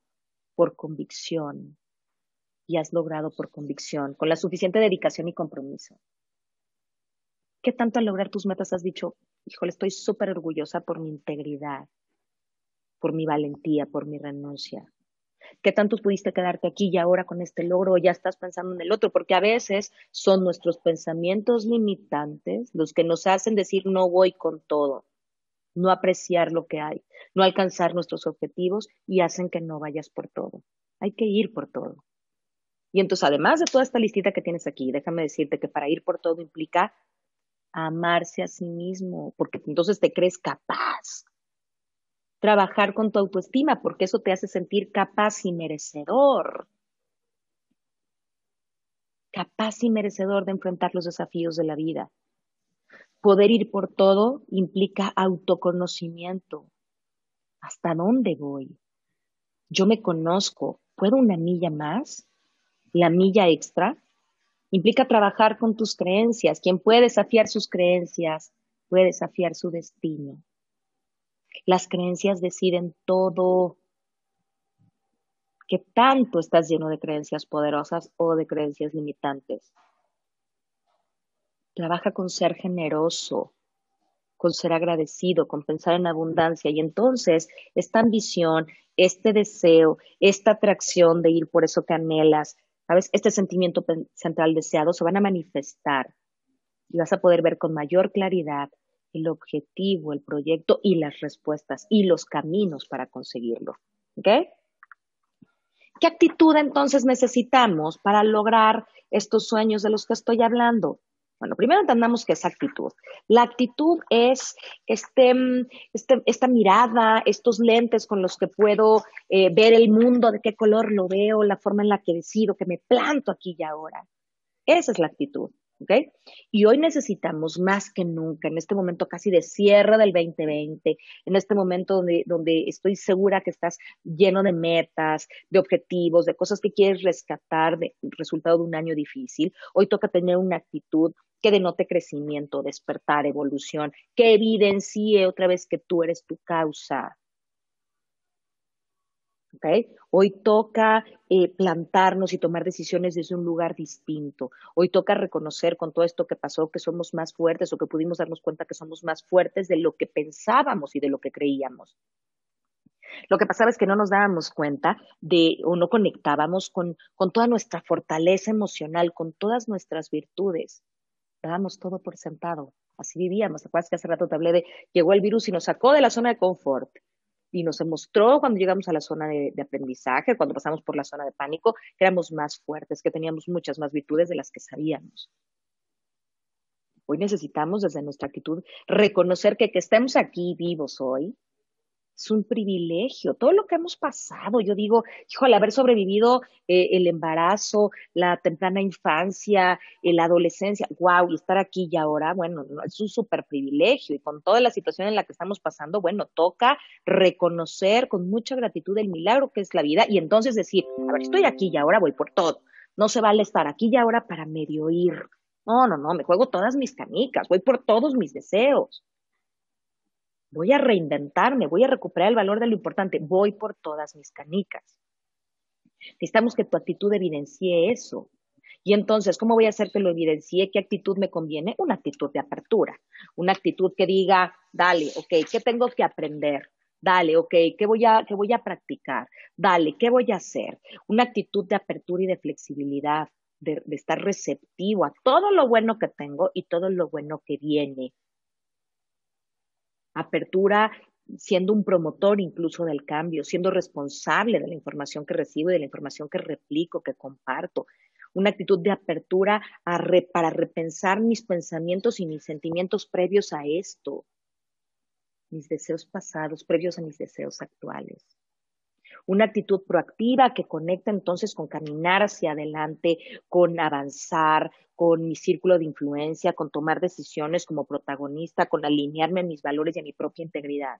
por convicción y has logrado por convicción, con la suficiente dedicación y compromiso? ¿Qué tanto al lograr tus metas has dicho, híjole, estoy súper orgullosa por mi integridad, por mi valentía, por mi renuncia? ¿Qué tanto pudiste quedarte aquí y ahora con este logro ya estás pensando en el otro? Porque a veces son nuestros pensamientos limitantes los que nos hacen decir no voy con todo, no apreciar lo que hay, no alcanzar nuestros objetivos y hacen que no vayas por todo. Hay que ir por todo. Y entonces, además de toda esta listita que tienes aquí, déjame decirte que para ir por todo implica amarse a sí mismo, porque entonces te crees capaz, trabajar con tu autoestima, porque eso te hace sentir capaz y merecedor. Capaz y merecedor de enfrentar los desafíos de la vida. Poder ir por todo implica autoconocimiento. ¿Hasta dónde voy? Yo me conozco. ¿Puedo una milla más? ¿La milla extra? Implica trabajar con tus creencias. Quien puede desafiar sus creencias puede desafiar su destino. Las creencias deciden todo. ¿Qué tanto estás lleno de creencias poderosas o de creencias limitantes? Trabaja con ser generoso, con ser agradecido, con pensar en abundancia. Y entonces esta ambición, este deseo, esta atracción de ir por eso que anhelas, ¿sabes? Este sentimiento central deseado se van a manifestar y vas a poder ver con mayor claridad el objetivo, el proyecto y las respuestas y los caminos para conseguirlo. ¿Ok? ¿Qué actitud entonces necesitamos para lograr estos sueños de los que estoy hablando? Bueno, primero entendamos qué es actitud. La actitud es este, este, esta mirada, estos lentes con los que puedo eh, ver el mundo, de qué color lo veo, la forma en la que decido, que me planto aquí y ahora. Esa es la actitud. ¿Ok? Y hoy necesitamos más que nunca, en este momento casi de cierre del 2020, en este momento donde, donde estoy segura que estás lleno de metas, de objetivos, de cosas que quieres rescatar de resultado de un año difícil, hoy toca tener una actitud que denote crecimiento, despertar, evolución, que evidencie otra vez que tú eres tu causa, Hoy toca eh, plantarnos y tomar decisiones desde un lugar distinto. Hoy toca reconocer con todo esto que pasó que somos más fuertes o que pudimos darnos cuenta que somos más fuertes de lo que pensábamos y de lo que creíamos. Lo que pasaba es que no nos dábamos cuenta de o no conectábamos con, con toda nuestra fortaleza emocional, con todas nuestras virtudes. Dábamos todo por sentado. Así vivíamos. ¿Te acuerdas que hace rato te hablé de llegó el virus y nos sacó de la zona de confort? Y nos demostró cuando llegamos a la zona de, aprendizaje, cuando pasamos por la zona de pánico, que éramos más fuertes, que teníamos muchas más virtudes de las que sabíamos. Hoy necesitamos desde nuestra actitud reconocer que que estemos aquí vivos hoy es un privilegio. Todo lo que hemos pasado, yo digo, híjole, haber sobrevivido eh, el embarazo, la temprana infancia, eh, la adolescencia, wow, y estar aquí y ahora, bueno, es un súper privilegio. Y con toda la situación en la que estamos pasando, bueno, toca reconocer con mucha gratitud el milagro que es la vida y entonces decir, a ver, estoy aquí y ahora voy por todo. No se vale estar aquí y ahora para medio ir. No, no, no, me juego todas mis canicas, voy por todos mis deseos voy a reinventarme, voy a recuperar el valor de lo importante, voy por todas mis canicas. Necesitamos que tu actitud evidencie eso. Y entonces, ¿cómo voy a hacer que lo evidencie? ¿Qué actitud me conviene? Una actitud de apertura, una actitud que diga, dale, ok, ¿qué tengo que aprender? Dale, ok, ¿qué voy a, qué voy a practicar? Dale, ¿qué voy a hacer? Una actitud de apertura y de flexibilidad, de estar receptivo a todo lo bueno que tengo y todo lo bueno que viene apertura siendo un promotor incluso del cambio, siendo responsable de la información que recibo y de la información que replico, que comparto. Una actitud de apertura para repensar mis pensamientos y mis sentimientos previos a esto, mis deseos pasados previos a mis deseos actuales una actitud proactiva que conecta entonces con caminar hacia adelante, con avanzar, con mi círculo de influencia, con tomar decisiones como protagonista, con alinearme a mis valores y a mi propia integridad.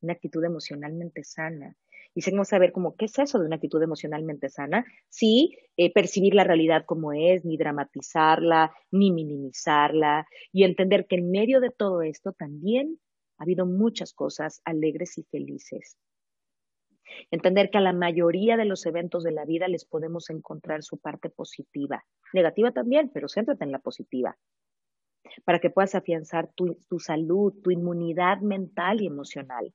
Una actitud emocionalmente sana. Y seguimos saber cómo, ¿qué es eso de una actitud emocionalmente sana? Sí, eh, percibir la realidad como es, ni dramatizarla, ni minimizarla, y entender que en medio de todo esto también ha habido muchas cosas alegres y felices Entender que a la mayoría de los eventos de la vida les podemos encontrar su parte positiva. Negativa también, pero céntrate en la positiva. Para que puedas afianzar tu, salud, tu inmunidad mental y emocional.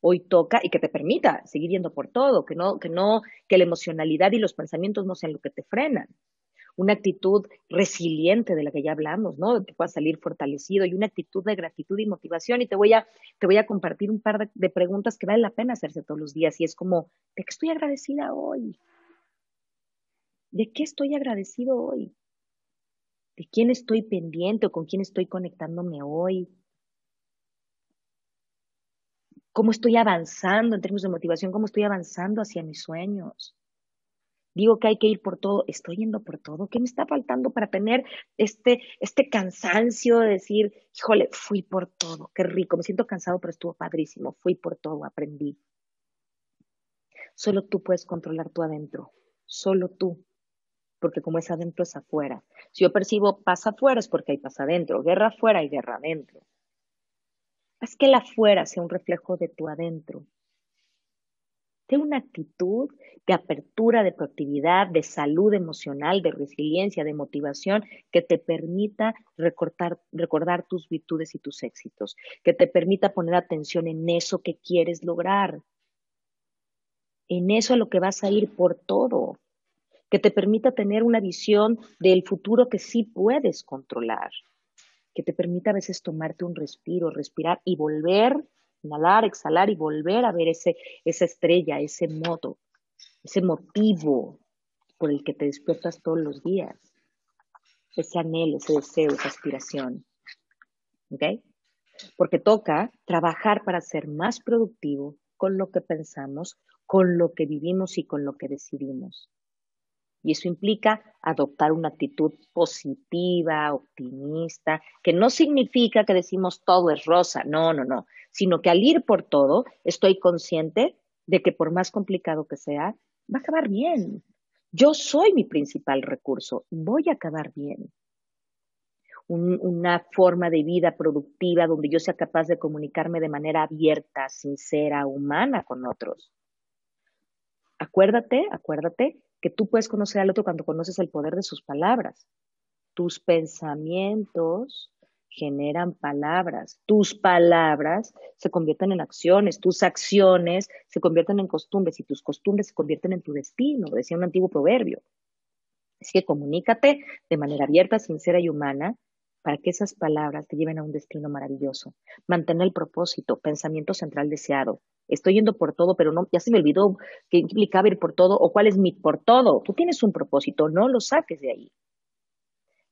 Hoy toca y que te permita seguir yendo por todo, que no, que no, que la emocionalidad y los pensamientos no sean lo que te frenan una actitud resiliente de la que ya hablamos, ¿no? Que puedas salir fortalecido y una actitud de gratitud y motivación. Y te voy a, te voy a compartir un par de, de preguntas que vale la pena hacerse todos los días. Y es como, ¿de qué estoy agradecida hoy? ¿De qué estoy agradecido hoy? ¿De quién estoy pendiente o con quién estoy conectándome hoy? ¿Cómo estoy avanzando en términos de motivación? ¿Cómo estoy avanzando hacia mis sueños? Digo que hay que ir por todo, estoy yendo por todo, ¿qué me está faltando para tener este, este cansancio de decir, híjole, fui por todo, qué rico, me siento cansado, pero estuvo padrísimo, fui por todo, aprendí. Solo tú puedes controlar tu adentro, solo tú, porque como es adentro es afuera. Si yo percibo paz afuera es porque hay paz adentro, guerra afuera y guerra adentro. Haz que el afuera sea un reflejo de tu adentro Ten una actitud de apertura, de proactividad, de salud emocional, de resiliencia, de motivación que te permita recordar, recordar tus virtudes y tus éxitos, que te permita poner atención en eso que quieres lograr, en eso a lo que vas a ir por todo, que te permita tener una visión del futuro que sí puedes controlar que te permita a veces tomarte un respiro, respirar y volver, inhalar, exhalar y volver a ver ese, esa estrella, ese modo, ese motivo por el que te despiertas todos los días, ese anhelo, ese deseo, esa aspiración. ¿Ok? Porque toca trabajar para ser más productivo con lo que pensamos, con lo que vivimos y con lo que decidimos. Y eso implica adoptar una actitud positiva, optimista, que no significa que decimos todo es rosa, no, no, no, sino que al ir por todo estoy consciente de que por más complicado que sea, va a acabar bien. Yo soy mi principal recurso, voy a acabar bien. una forma de vida productiva donde yo sea capaz de comunicarme de manera abierta, sincera, humana con otros. Acuérdate, acuérdate que tú puedes conocer al otro cuando conoces el poder de sus palabras. Tus pensamientos generan palabras, tus palabras se convierten en acciones, tus acciones se convierten en costumbres y tus costumbres se convierten en tu destino, decía un antiguo proverbio. Así que comunícate de manera abierta, sincera y humana para que esas palabras te lleven a un destino maravilloso. Mantén el propósito, pensamiento central deseado, estoy yendo por todo, pero no, ya se me olvidó qué implicaba ir por todo o cuál es mi por todo. Tú tienes un propósito, no lo saques de ahí.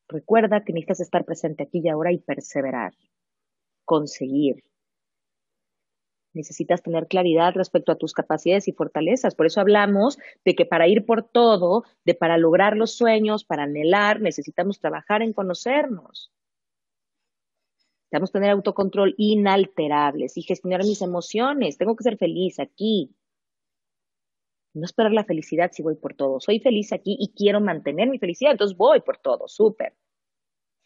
Recuerda que necesitas estar presente aquí y ahora y perseverar, conseguir. Necesitas tener claridad respecto a tus capacidades y fortalezas. Por eso hablamos de que para ir por todo, de para lograr los sueños, para anhelar, necesitamos trabajar en conocernos. Necesitamos tener autocontrol inalterables y gestionar mis emociones. Tengo que ser feliz aquí. No esperar la felicidad si voy por todo. Soy feliz aquí y quiero mantener mi felicidad, entonces voy por todo. Súper.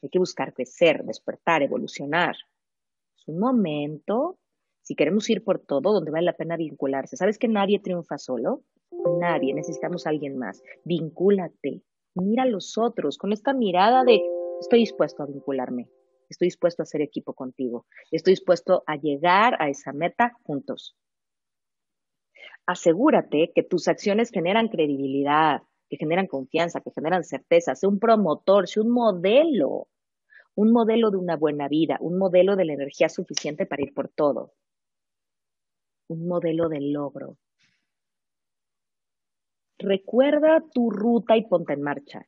Hay que buscar crecer, despertar, evolucionar. Es un momento, si queremos ir por todo, donde vale la pena vincularse. ¿Sabes que nadie triunfa solo? Nadie, necesitamos a alguien más. Vincúlate, mira a los otros con esta mirada de estoy dispuesto a vincularme estoy dispuesto a hacer equipo contigo, estoy dispuesto a llegar a esa meta juntos. Asegúrate que tus acciones generan credibilidad, que generan confianza, que generan certeza, sé un promotor, sé un modelo, un modelo de una buena vida, un modelo de la energía suficiente para ir por todo, un modelo de logro. Recuerda tu ruta y ponte en marcha.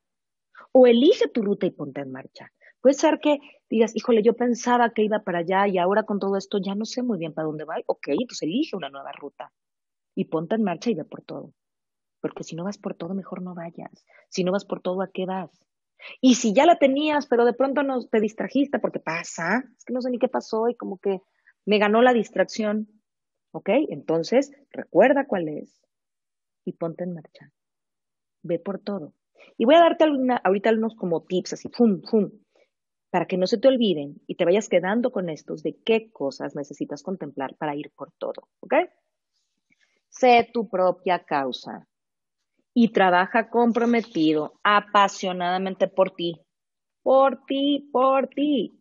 O elige tu ruta y ponte en marcha. Puede ser que digas, híjole, yo pensaba que iba para allá y ahora con todo esto ya no sé muy bien para dónde va. Ok, pues elige una nueva ruta y ponte en marcha y ve por todo. Porque si no vas por todo, mejor no vayas. Si no vas por todo, ¿a qué vas? Y si ya la tenías, pero de pronto no te distrajiste porque pasa, es que no sé ni qué pasó y como que me ganó la distracción. ¿Ok? Entonces, recuerda cuál es y ponte en marcha. Ve por todo. Y voy a darte alguna, ahorita unos como tips así, fum, fum, para que no se te olviden y te vayas quedando con estos de qué cosas necesitas contemplar para ir por todo, ¿ok? Sé tu propia causa y trabaja comprometido, apasionadamente por ti, por ti, por ti.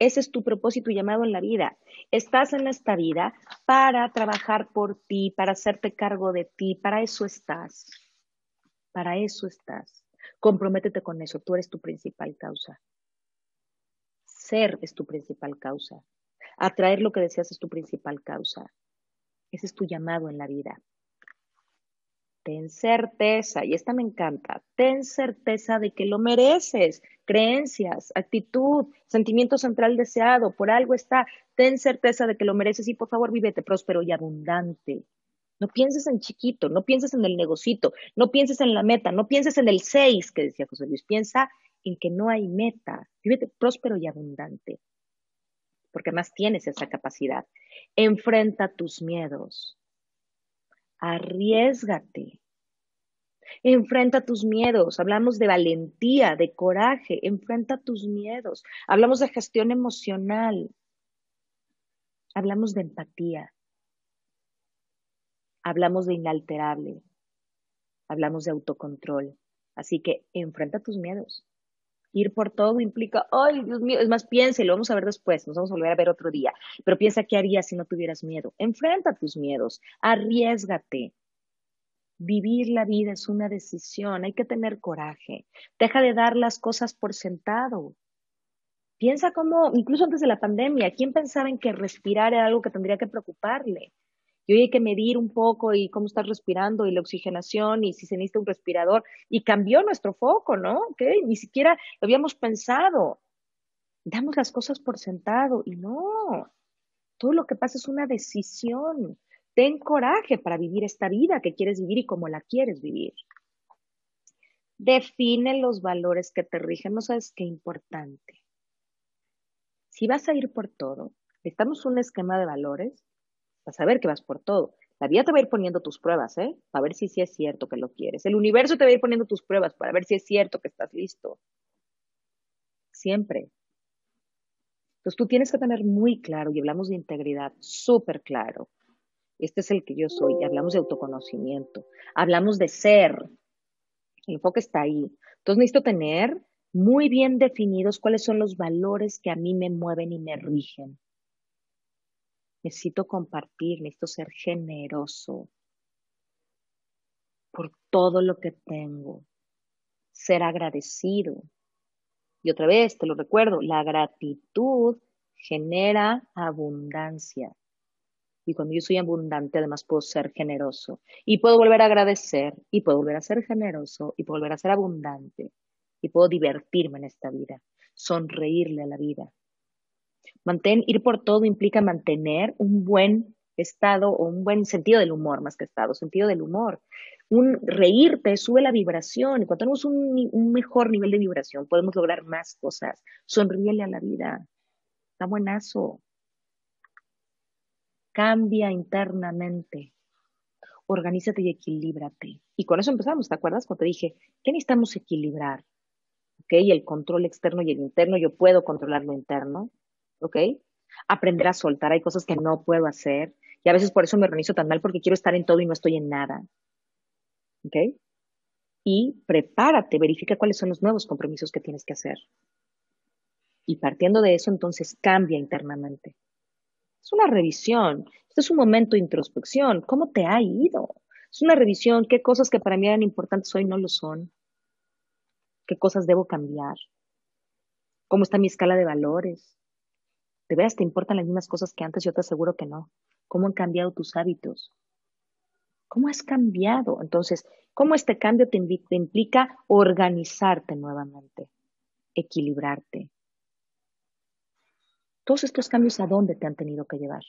Ese es tu propósito y llamado en la vida. Estás en esta vida para trabajar por ti, para hacerte cargo de ti, para eso estás. Para eso estás. Comprométete con eso, tú eres tu principal causa. Ser es tu principal causa. Atraer lo que deseas es tu principal causa. Ese es tu llamado en la vida. Ten certeza, y esta me encanta, ten certeza de que lo mereces. Creencias, actitud, sentimiento central deseado, por algo está. Ten certeza de que lo mereces y por favor vívete próspero y abundante. No pienses en chiquito, no pienses en el negocito, no pienses en la meta, no pienses en el seis que decía José Luis, piensa en que no hay meta. Vívete próspero y abundante, porque más tienes esa capacidad. Enfrenta tus miedos. Arriesgate. Enfrenta tus miedos. Hablamos de valentía, de coraje. Enfrenta tus miedos. Hablamos de gestión emocional. Hablamos de empatía. Hablamos de inalterable. Hablamos de autocontrol. Así que enfrenta tus miedos. Ir por todo implica, ay, Dios mío, es más, piense, lo vamos a ver después, nos vamos a volver a ver otro día, pero piensa qué harías si no tuvieras miedo. Enfrenta tus miedos, arriesgate. Vivir la vida es una decisión, hay que tener coraje. Deja de dar las cosas por sentado. Piensa cómo, incluso antes de la pandemia, ¿quién pensaba en que respirar era algo que tendría que preocuparle? Y hoy hay que medir un poco y cómo estás respirando y la oxigenación y si se necesita un respirador. Y cambió nuestro foco, ¿no? ¿Okay? Ni siquiera lo habíamos pensado. Damos las cosas por sentado y no. Todo lo que pasa es una decisión. Ten coraje para vivir esta vida que quieres vivir y como la quieres vivir. Define los valores que te rigen. No sabes qué importante. Si vas a ir por todo, necesitamos un esquema de valores a saber que vas por todo. La vida te va a ir poniendo tus pruebas, ¿eh? Para ver si sí es cierto que lo quieres. El universo te va a ir poniendo tus pruebas para ver si es cierto que estás listo. Siempre. Entonces tú tienes que tener muy claro, y hablamos de integridad, súper claro. Este es el que yo soy, y hablamos de autoconocimiento, hablamos de ser. El enfoque está ahí. Entonces necesito tener muy bien definidos cuáles son los valores que a mí me mueven y me rigen necesito compartir, necesito ser generoso por todo lo que tengo, ser agradecido. Y otra vez, te lo recuerdo, la gratitud genera abundancia. Y cuando yo soy abundante, además puedo ser generoso. Y puedo volver a agradecer, y puedo volver a ser generoso, y puedo volver a ser abundante. Y puedo divertirme en esta vida, sonreírle a la vida. Mantén, ir por todo implica mantener un buen estado o un buen sentido del humor, más que estado, sentido del humor. Un reírte sube la vibración y cuando tenemos un, mejor nivel de vibración podemos lograr más cosas. Sonríele a la vida. Está buenazo. Cambia internamente. Organízate y equilíbrate. Y con eso empezamos, ¿te acuerdas? Cuando te dije, ¿qué necesitamos equilibrar? ¿Ok? El control externo y el interno, yo puedo controlar lo interno ¿ok? Aprender a soltar, hay cosas que no puedo hacer y a veces por eso me organizo tan mal porque quiero estar en todo y no estoy en nada, ¿ok? Y prepárate, verifica cuáles son los nuevos compromisos que tienes que hacer. Y partiendo de eso, entonces cambia internamente. Es una revisión, esto es un momento de introspección. ¿Cómo te ha ido? Es una revisión, qué cosas que para mí eran importantes hoy no lo son. ¿Qué cosas debo cambiar? ¿Cómo está mi escala de valores? ¿De veras te importan las mismas cosas que antes? Yo te aseguro que no. ¿Cómo han cambiado tus hábitos? ¿Cómo has cambiado? Entonces, ¿cómo este cambio te, implica organizarte nuevamente, equilibrarte? Todos estos cambios, ¿a dónde te han tenido que llevar?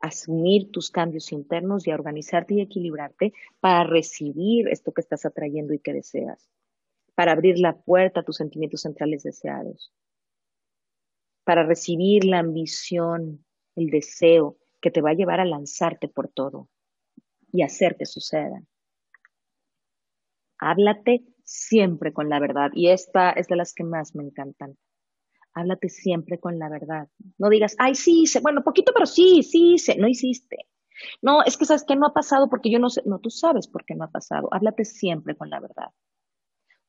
Asumir tus cambios internos y a organizarte y equilibrarte para recibir esto que estás atrayendo y que deseas, para abrir la puerta a tus sentimientos centrales deseados para recibir la ambición, el deseo que te va a llevar a lanzarte por todo y hacer que suceda. Háblate siempre con la verdad y esta es de las que más me encantan. Háblate siempre con la verdad. No digas, ay, sí hice, bueno, poquito, pero sí, sí hice, no hiciste. No, es que sabes que no ha pasado porque yo no sé, no, tú sabes por qué no ha pasado. Háblate siempre con la verdad.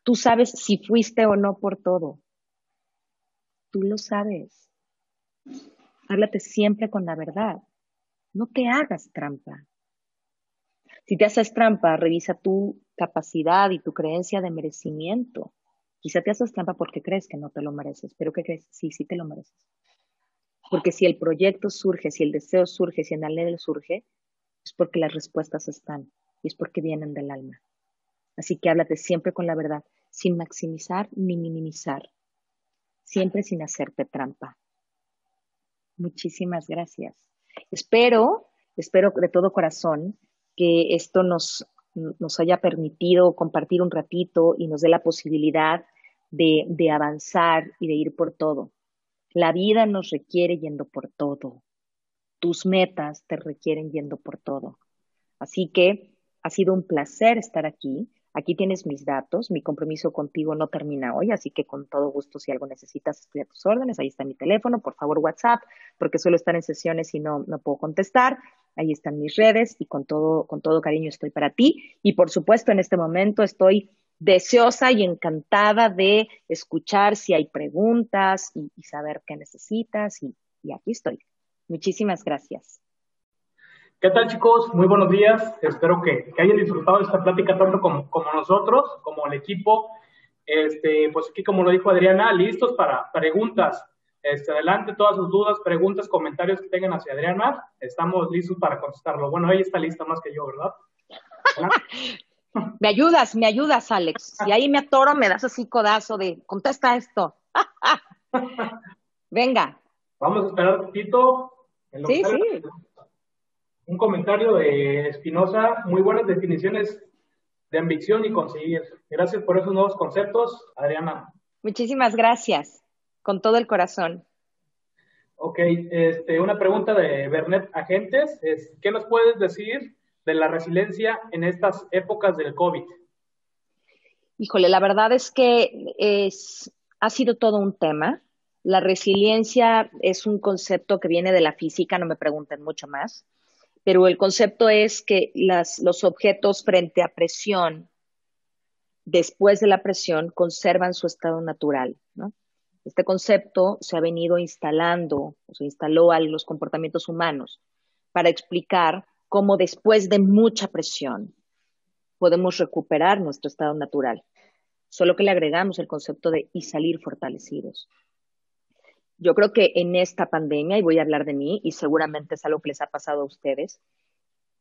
Tú sabes si fuiste o no por todo. Tú lo sabes. Háblate siempre con la verdad. No te hagas trampa. Si te haces trampa, revisa tu capacidad y tu creencia de merecimiento. Quizá te haces trampa porque crees que no te lo mereces, pero ¿qué crees? Sí, sí te lo mereces. Porque si el proyecto surge, si el deseo surge, si el anhelo surge, es porque las respuestas están y es porque vienen del alma. Así que háblate siempre con la verdad, sin maximizar ni minimizar siempre sin hacerte trampa. Muchísimas gracias. Espero, espero de todo corazón que esto nos, nos haya permitido compartir un ratito y nos dé la posibilidad de, de avanzar y de ir por todo. La vida nos requiere yendo por todo. Tus metas te requieren yendo por todo. Así que ha sido un placer estar aquí. Aquí tienes mis datos, mi compromiso contigo no termina hoy, así que con todo gusto, si algo necesitas, estoy a tus órdenes. Ahí está mi teléfono, por favor, WhatsApp, porque suelo estar en sesiones y no, no puedo contestar. Ahí están mis redes y con todo, con todo cariño estoy para ti. Y por supuesto, en este momento estoy deseosa y encantada de escuchar si hay preguntas y, saber qué necesitas y, y aquí estoy. Muchísimas gracias. ¿Qué tal chicos? Muy buenos días. Espero que, hayan disfrutado de esta plática tanto como, nosotros, como el equipo. Este, pues aquí, como lo dijo Adriana, listos para preguntas. Este, adelante, todas sus dudas, preguntas, comentarios que tengan hacia Adriana, estamos listos para contestarlo. Bueno, ella está lista más que yo, ¿verdad? [laughs] me ayudas, me ayudas, Alex. Si ahí me atoro, me das así codazo de contesta esto. [laughs] Venga. Vamos a esperar un poquito. Sí, sí. Un comentario de Espinosa, muy buenas definiciones de ambición y conseguir. Gracias por esos nuevos conceptos, Adriana. Muchísimas gracias, con todo el corazón. Ok, este, una pregunta de Bernet Agentes es, ¿qué nos puedes decir de la resiliencia en estas épocas del COVID? Híjole, la verdad es que es, ha sido todo un tema. La resiliencia es un concepto que viene de la física, no me pregunten mucho más pero el concepto es que los objetos frente a presión, después de la presión, conservan su estado natural. Este concepto se ha venido instalando, se instaló a los comportamientos humanos para explicar cómo después de mucha presión podemos recuperar nuestro estado natural. Solo que le agregamos el concepto de y salir fortalecidos. Yo creo que en esta pandemia, y voy a hablar de mí, y seguramente es algo que les ha pasado a ustedes,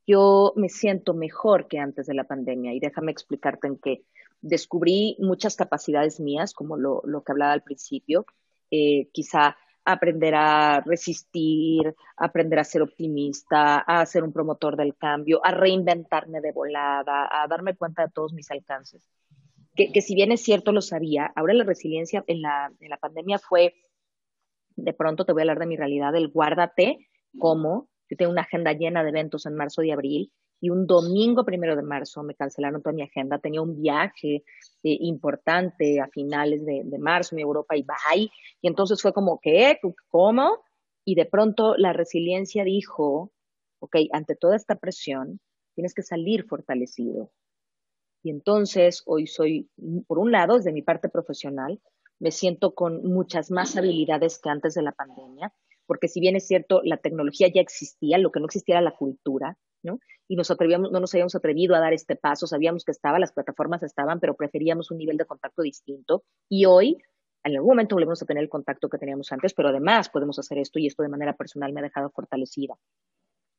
yo me siento mejor que antes de la pandemia. Y déjame explicarte en que descubrí muchas capacidades mías, como lo, que hablaba al principio, eh, quizá aprender a resistir, aprender a ser optimista, a ser un promotor del cambio, a reinventarme de volada, a darme cuenta de todos mis alcances. Que, si bien es cierto, lo sabía, ahora la resiliencia en la, en la pandemia fue de pronto te voy a hablar de mi realidad, del guárdate como yo tengo una agenda llena de eventos en marzo y abril y un domingo primero de marzo me cancelaron toda mi agenda, tenía un viaje eh, importante a finales de, marzo en Europa y bye, y entonces fue como, ¿qué? ¿Cómo? Y de pronto la resiliencia dijo, ok, ante toda esta presión, tienes que salir fortalecido. Y entonces hoy soy, por un lado, desde mi parte profesional, me siento con muchas más habilidades que antes de la pandemia, porque si bien es cierto, la tecnología ya existía, lo que no existía era la cultura, ¿no? Y nos atrevíamos, no nos habíamos atrevido a dar este paso, sabíamos que estaba, las plataformas estaban, pero preferíamos un nivel de contacto distinto. Y hoy, en algún momento volvemos a tener el contacto que teníamos antes, pero además podemos hacer esto y esto de manera personal me ha dejado fortalecida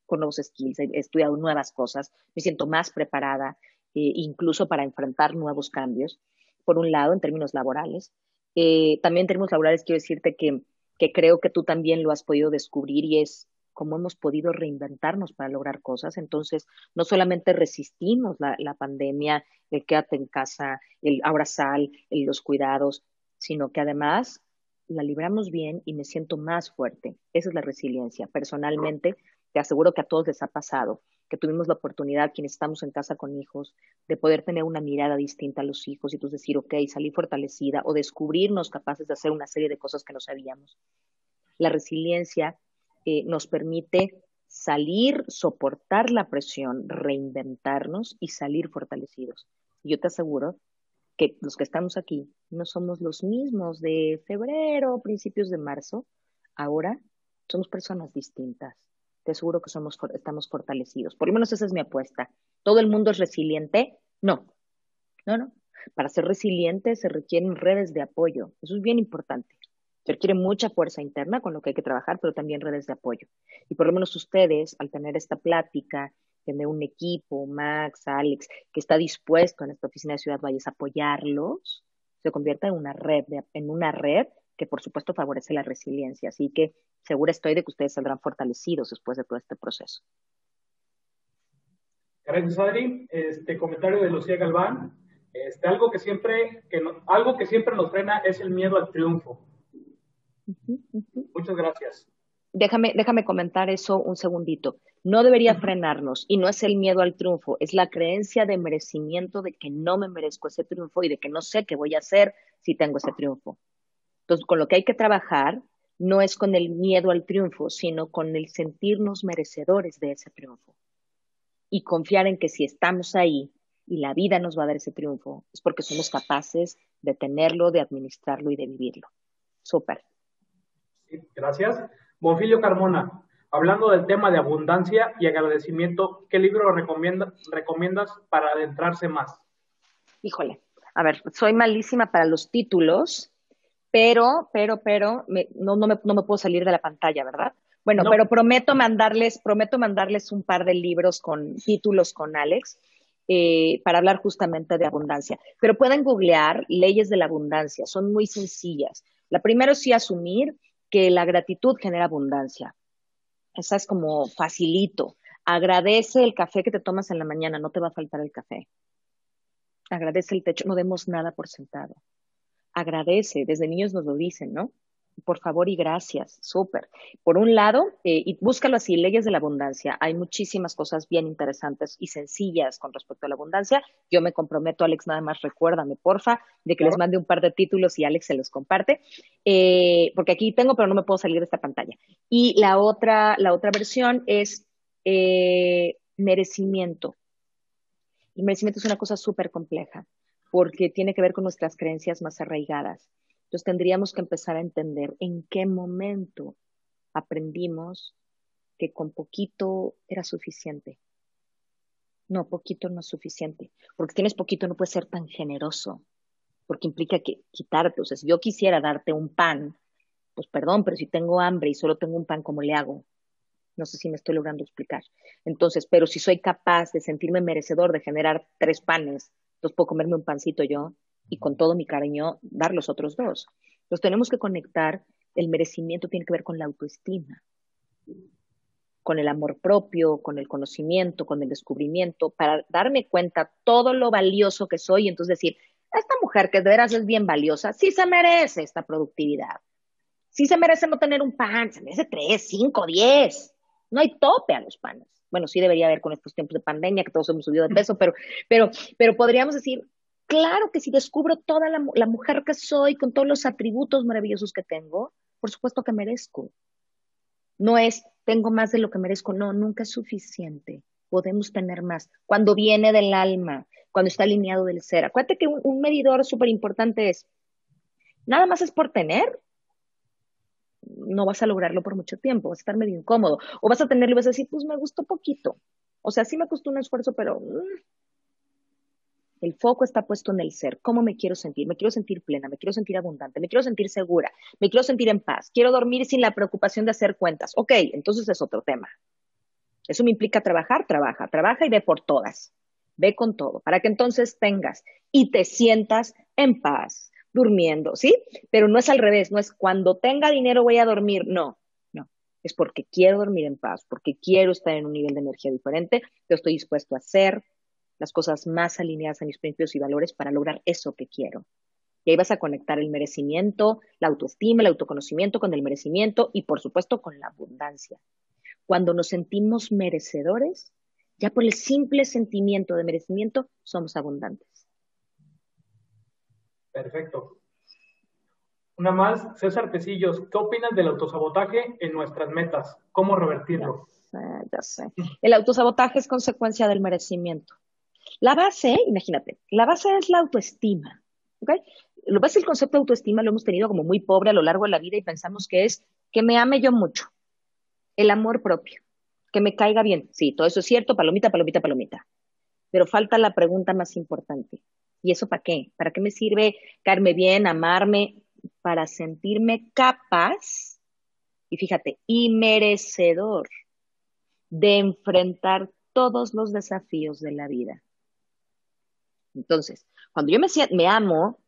con nuevos skills, he estudiado nuevas cosas, me siento más preparada, eh, incluso para enfrentar nuevos cambios, por un lado, en términos laborales, eh, también en términos laborales quiero decirte que, que creo que tú también lo has podido descubrir y es cómo hemos podido reinventarnos para lograr cosas. Entonces, no solamente resistimos la, la pandemia, el quédate en casa, el ahora sal, los cuidados, sino que además la libramos bien y me siento más fuerte. Esa es la resiliencia. Personalmente, te aseguro que a todos les ha pasado que tuvimos la oportunidad, quienes estamos en casa con hijos, de poder tener una mirada distinta a los hijos y entonces decir, ok, salí fortalecida o descubrirnos capaces de hacer una serie de cosas que no sabíamos. La resiliencia eh, nos permite salir, soportar la presión, reinventarnos y salir fortalecidos. Yo te aseguro que los que estamos aquí no somos los mismos de febrero, principios de marzo. Ahora somos personas distintas te aseguro que somos, estamos fortalecidos. Por lo menos esa es mi apuesta. ¿Todo el mundo es resiliente? No. No, no. Para ser resiliente se requieren redes de apoyo. Eso es bien importante. Se requiere mucha fuerza interna con lo que hay que trabajar, pero también redes de apoyo. Y por lo menos ustedes, al tener esta plática, tener un equipo, Max, Alex, que está dispuesto en esta oficina de Ciudad Valles a apoyarlos, se red, en una red que por supuesto favorece la resiliencia. Así que segura estoy de que ustedes saldrán fortalecidos después de todo este proceso. Gracias, Adri. Este comentario de Lucía Galván. Este, algo que siempre, que algo que siempre nos frena es el miedo al triunfo. Muchas gracias. Déjame, déjame comentar eso un segundito. No debería frenarnos y no es el miedo al triunfo, es la creencia de merecimiento de que no me merezco ese triunfo y de que no sé qué voy a hacer si tengo ese triunfo. Entonces, con lo que hay que trabajar no es con el miedo al triunfo, sino con el sentirnos merecedores de ese triunfo. Y confiar en que si estamos ahí y la vida nos va a dar ese triunfo, es porque somos capaces de tenerlo, de administrarlo y de vivirlo. Súper. gracias. Bonfilio Carmona, hablando del tema de abundancia y agradecimiento, ¿qué libro recomiendas para adentrarse más? Híjole, a ver, soy malísima para los títulos, pero, pero, pero, no, no, me, no me puedo salir de la pantalla, ¿verdad? Bueno, pero prometo mandarles, prometo mandarles un par de libros con títulos con Alex eh, para hablar justamente de abundancia. Pero pueden googlear leyes de la abundancia, son muy sencillas. La primera es sí asumir que la gratitud genera abundancia. Esa es como facilito. Agradece el café que te tomas en la mañana, no te va a faltar el café. Agradece el techo, no demos nada por sentado. Agradece, desde niños nos lo dicen, ¿no? por favor y gracias, súper. Por un lado, eh, y búscalo así, leyes de la abundancia. Hay muchísimas cosas bien interesantes y sencillas con respecto a la abundancia. Yo me comprometo, Alex, nada más recuérdame, porfa, de que les mande un par de títulos y Alex se los comparte, eh, porque aquí tengo, pero no me puedo salir de esta pantalla. Y la otra, la otra versión es eh, merecimiento. Y merecimiento es una cosa súper compleja, porque tiene que ver con nuestras creencias más arraigadas. Entonces tendríamos que empezar a entender en qué momento aprendimos que con poquito era suficiente. No, poquito no es suficiente. Porque tienes poquito no puedes ser tan generoso. Porque implica que quitarte. O sea, si yo quisiera darte un pan, pues perdón, pero si tengo hambre y solo tengo un pan, ¿cómo le hago? No sé si me estoy logrando explicar. Entonces, pero si soy capaz de sentirme merecedor de generar tres panes, puedo comerme un pancito yo y con todo mi cariño dar los otros dos. Entonces tenemos que conectar, el merecimiento tiene que ver con la autoestima, con el amor propio, con el conocimiento, con el descubrimiento, para darme cuenta todo lo valioso que soy y entonces decir, esta mujer que de veras es bien valiosa, sí se merece esta productividad. Sí se merece no tener un pan, se merece tres, cinco, diez. No hay tope a los panes. Bueno, sí debería haber con estos tiempos de pandemia que todos hemos subido de peso, pero, pero, pero podríamos decir, Claro que si descubro toda la, mujer que soy, con todos los atributos maravillosos que tengo, por supuesto que merezco. No es, tengo más de lo que merezco, no, nunca es suficiente. Podemos tener más. Cuando viene del alma, cuando está alineado del ser. Acuérdate que un, un medidor súper importante es, nada más es por tener, no vas a lograrlo por mucho tiempo, vas a estar medio incómodo. O vas a tenerlo y vas a decir, pues me gustó poquito. O sea, sí me costó un esfuerzo, pero mm, el foco está puesto en el ser. ¿Cómo me quiero sentir? Me quiero sentir plena, me quiero sentir abundante, me quiero sentir segura, me quiero sentir en paz, quiero dormir sin la preocupación de hacer cuentas. Ok, entonces es otro tema. Eso me implica trabajar, trabaja, trabaja y ve por todas. Ve con todo, para que entonces tengas y te sientas en paz, durmiendo, ¿sí? Pero no es al revés, no es cuando tenga dinero voy a dormir, no, no. Es porque quiero dormir en paz, porque quiero estar en un nivel de energía diferente, yo estoy dispuesto a hacer, las cosas más alineadas a mis principios y valores para lograr eso que quiero. Y ahí vas a conectar el merecimiento, la autoestima, el autoconocimiento con el merecimiento y por supuesto con la abundancia. Cuando nos sentimos merecedores, ya por el simple sentimiento de merecimiento, somos abundantes. Perfecto. Una más, César Tecillos, ¿qué opinas del autosabotaje en nuestras metas? ¿Cómo revertirlo? ya sé. El autosabotaje es consecuencia del merecimiento. La base, imagínate, la base es la autoestima. ¿ok? Lo base el concepto de autoestima lo hemos tenido como muy pobre a lo largo de la vida y pensamos que es que me ame yo mucho. El amor propio. Que me caiga bien. Sí, todo eso es cierto, palomita, palomita, palomita. Pero falta la pregunta más importante. ¿Y eso para qué? ¿Para qué me sirve caerme bien, amarme? Para sentirme capaz, y fíjate, y merecedor de enfrentar todos los desafíos de la vida. Entonces, cuando yo me, me amo,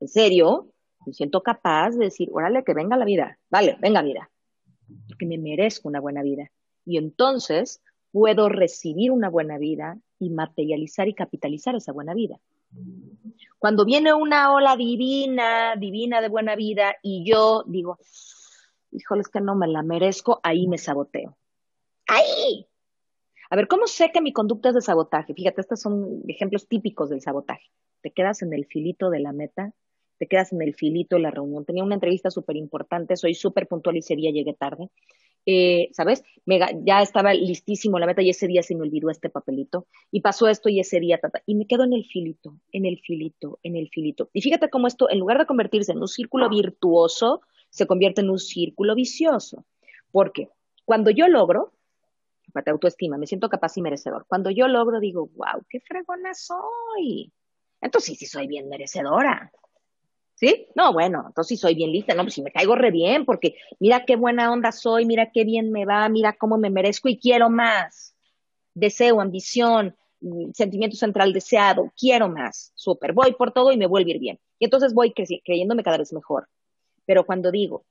en serio, me siento capaz de decir, órale, que venga la vida, vale, venga vida, porque me merezco una buena vida. Y entonces puedo recibir una buena vida y materializar y capitalizar esa buena vida. Cuando viene una ola divina, divina de buena vida, y yo digo, híjole, es que no me la merezco, ahí me saboteo. ¡Ahí! A ver, ¿cómo sé que mi conducta es de sabotaje? Fíjate, estos son ejemplos típicos del sabotaje. Te quedas en el filito de la meta, te quedas en el filito de la reunión. Tenía una entrevista súper importante, soy súper puntual y ese día llegué tarde. Eh, ¿Sabes? ya estaba listísimo la meta y ese día se me olvidó este papelito. Y pasó esto y ese día, y me quedo en el filito, en el filito, en el filito. Y fíjate cómo esto, en lugar de convertirse en un círculo virtuoso, se convierte en un círculo vicioso. Porque cuando yo logro, te autoestima, me siento capaz y merecedor. Cuando yo logro, digo, wow, qué fregona soy. entonces sí, sí soy bien merecedora. No, bueno, entonces soy bien lista, no, pues si me caigo re bien, porque mira qué buena onda soy, mira qué bien me va, mira cómo me merezco y quiero más. Deseo, ambición, mm, sentimiento central deseado, quiero más, súper, voy por todo y me vuelvo a ir bien. Y entonces voy creyéndome cada vez mejor. Pero cuando digo,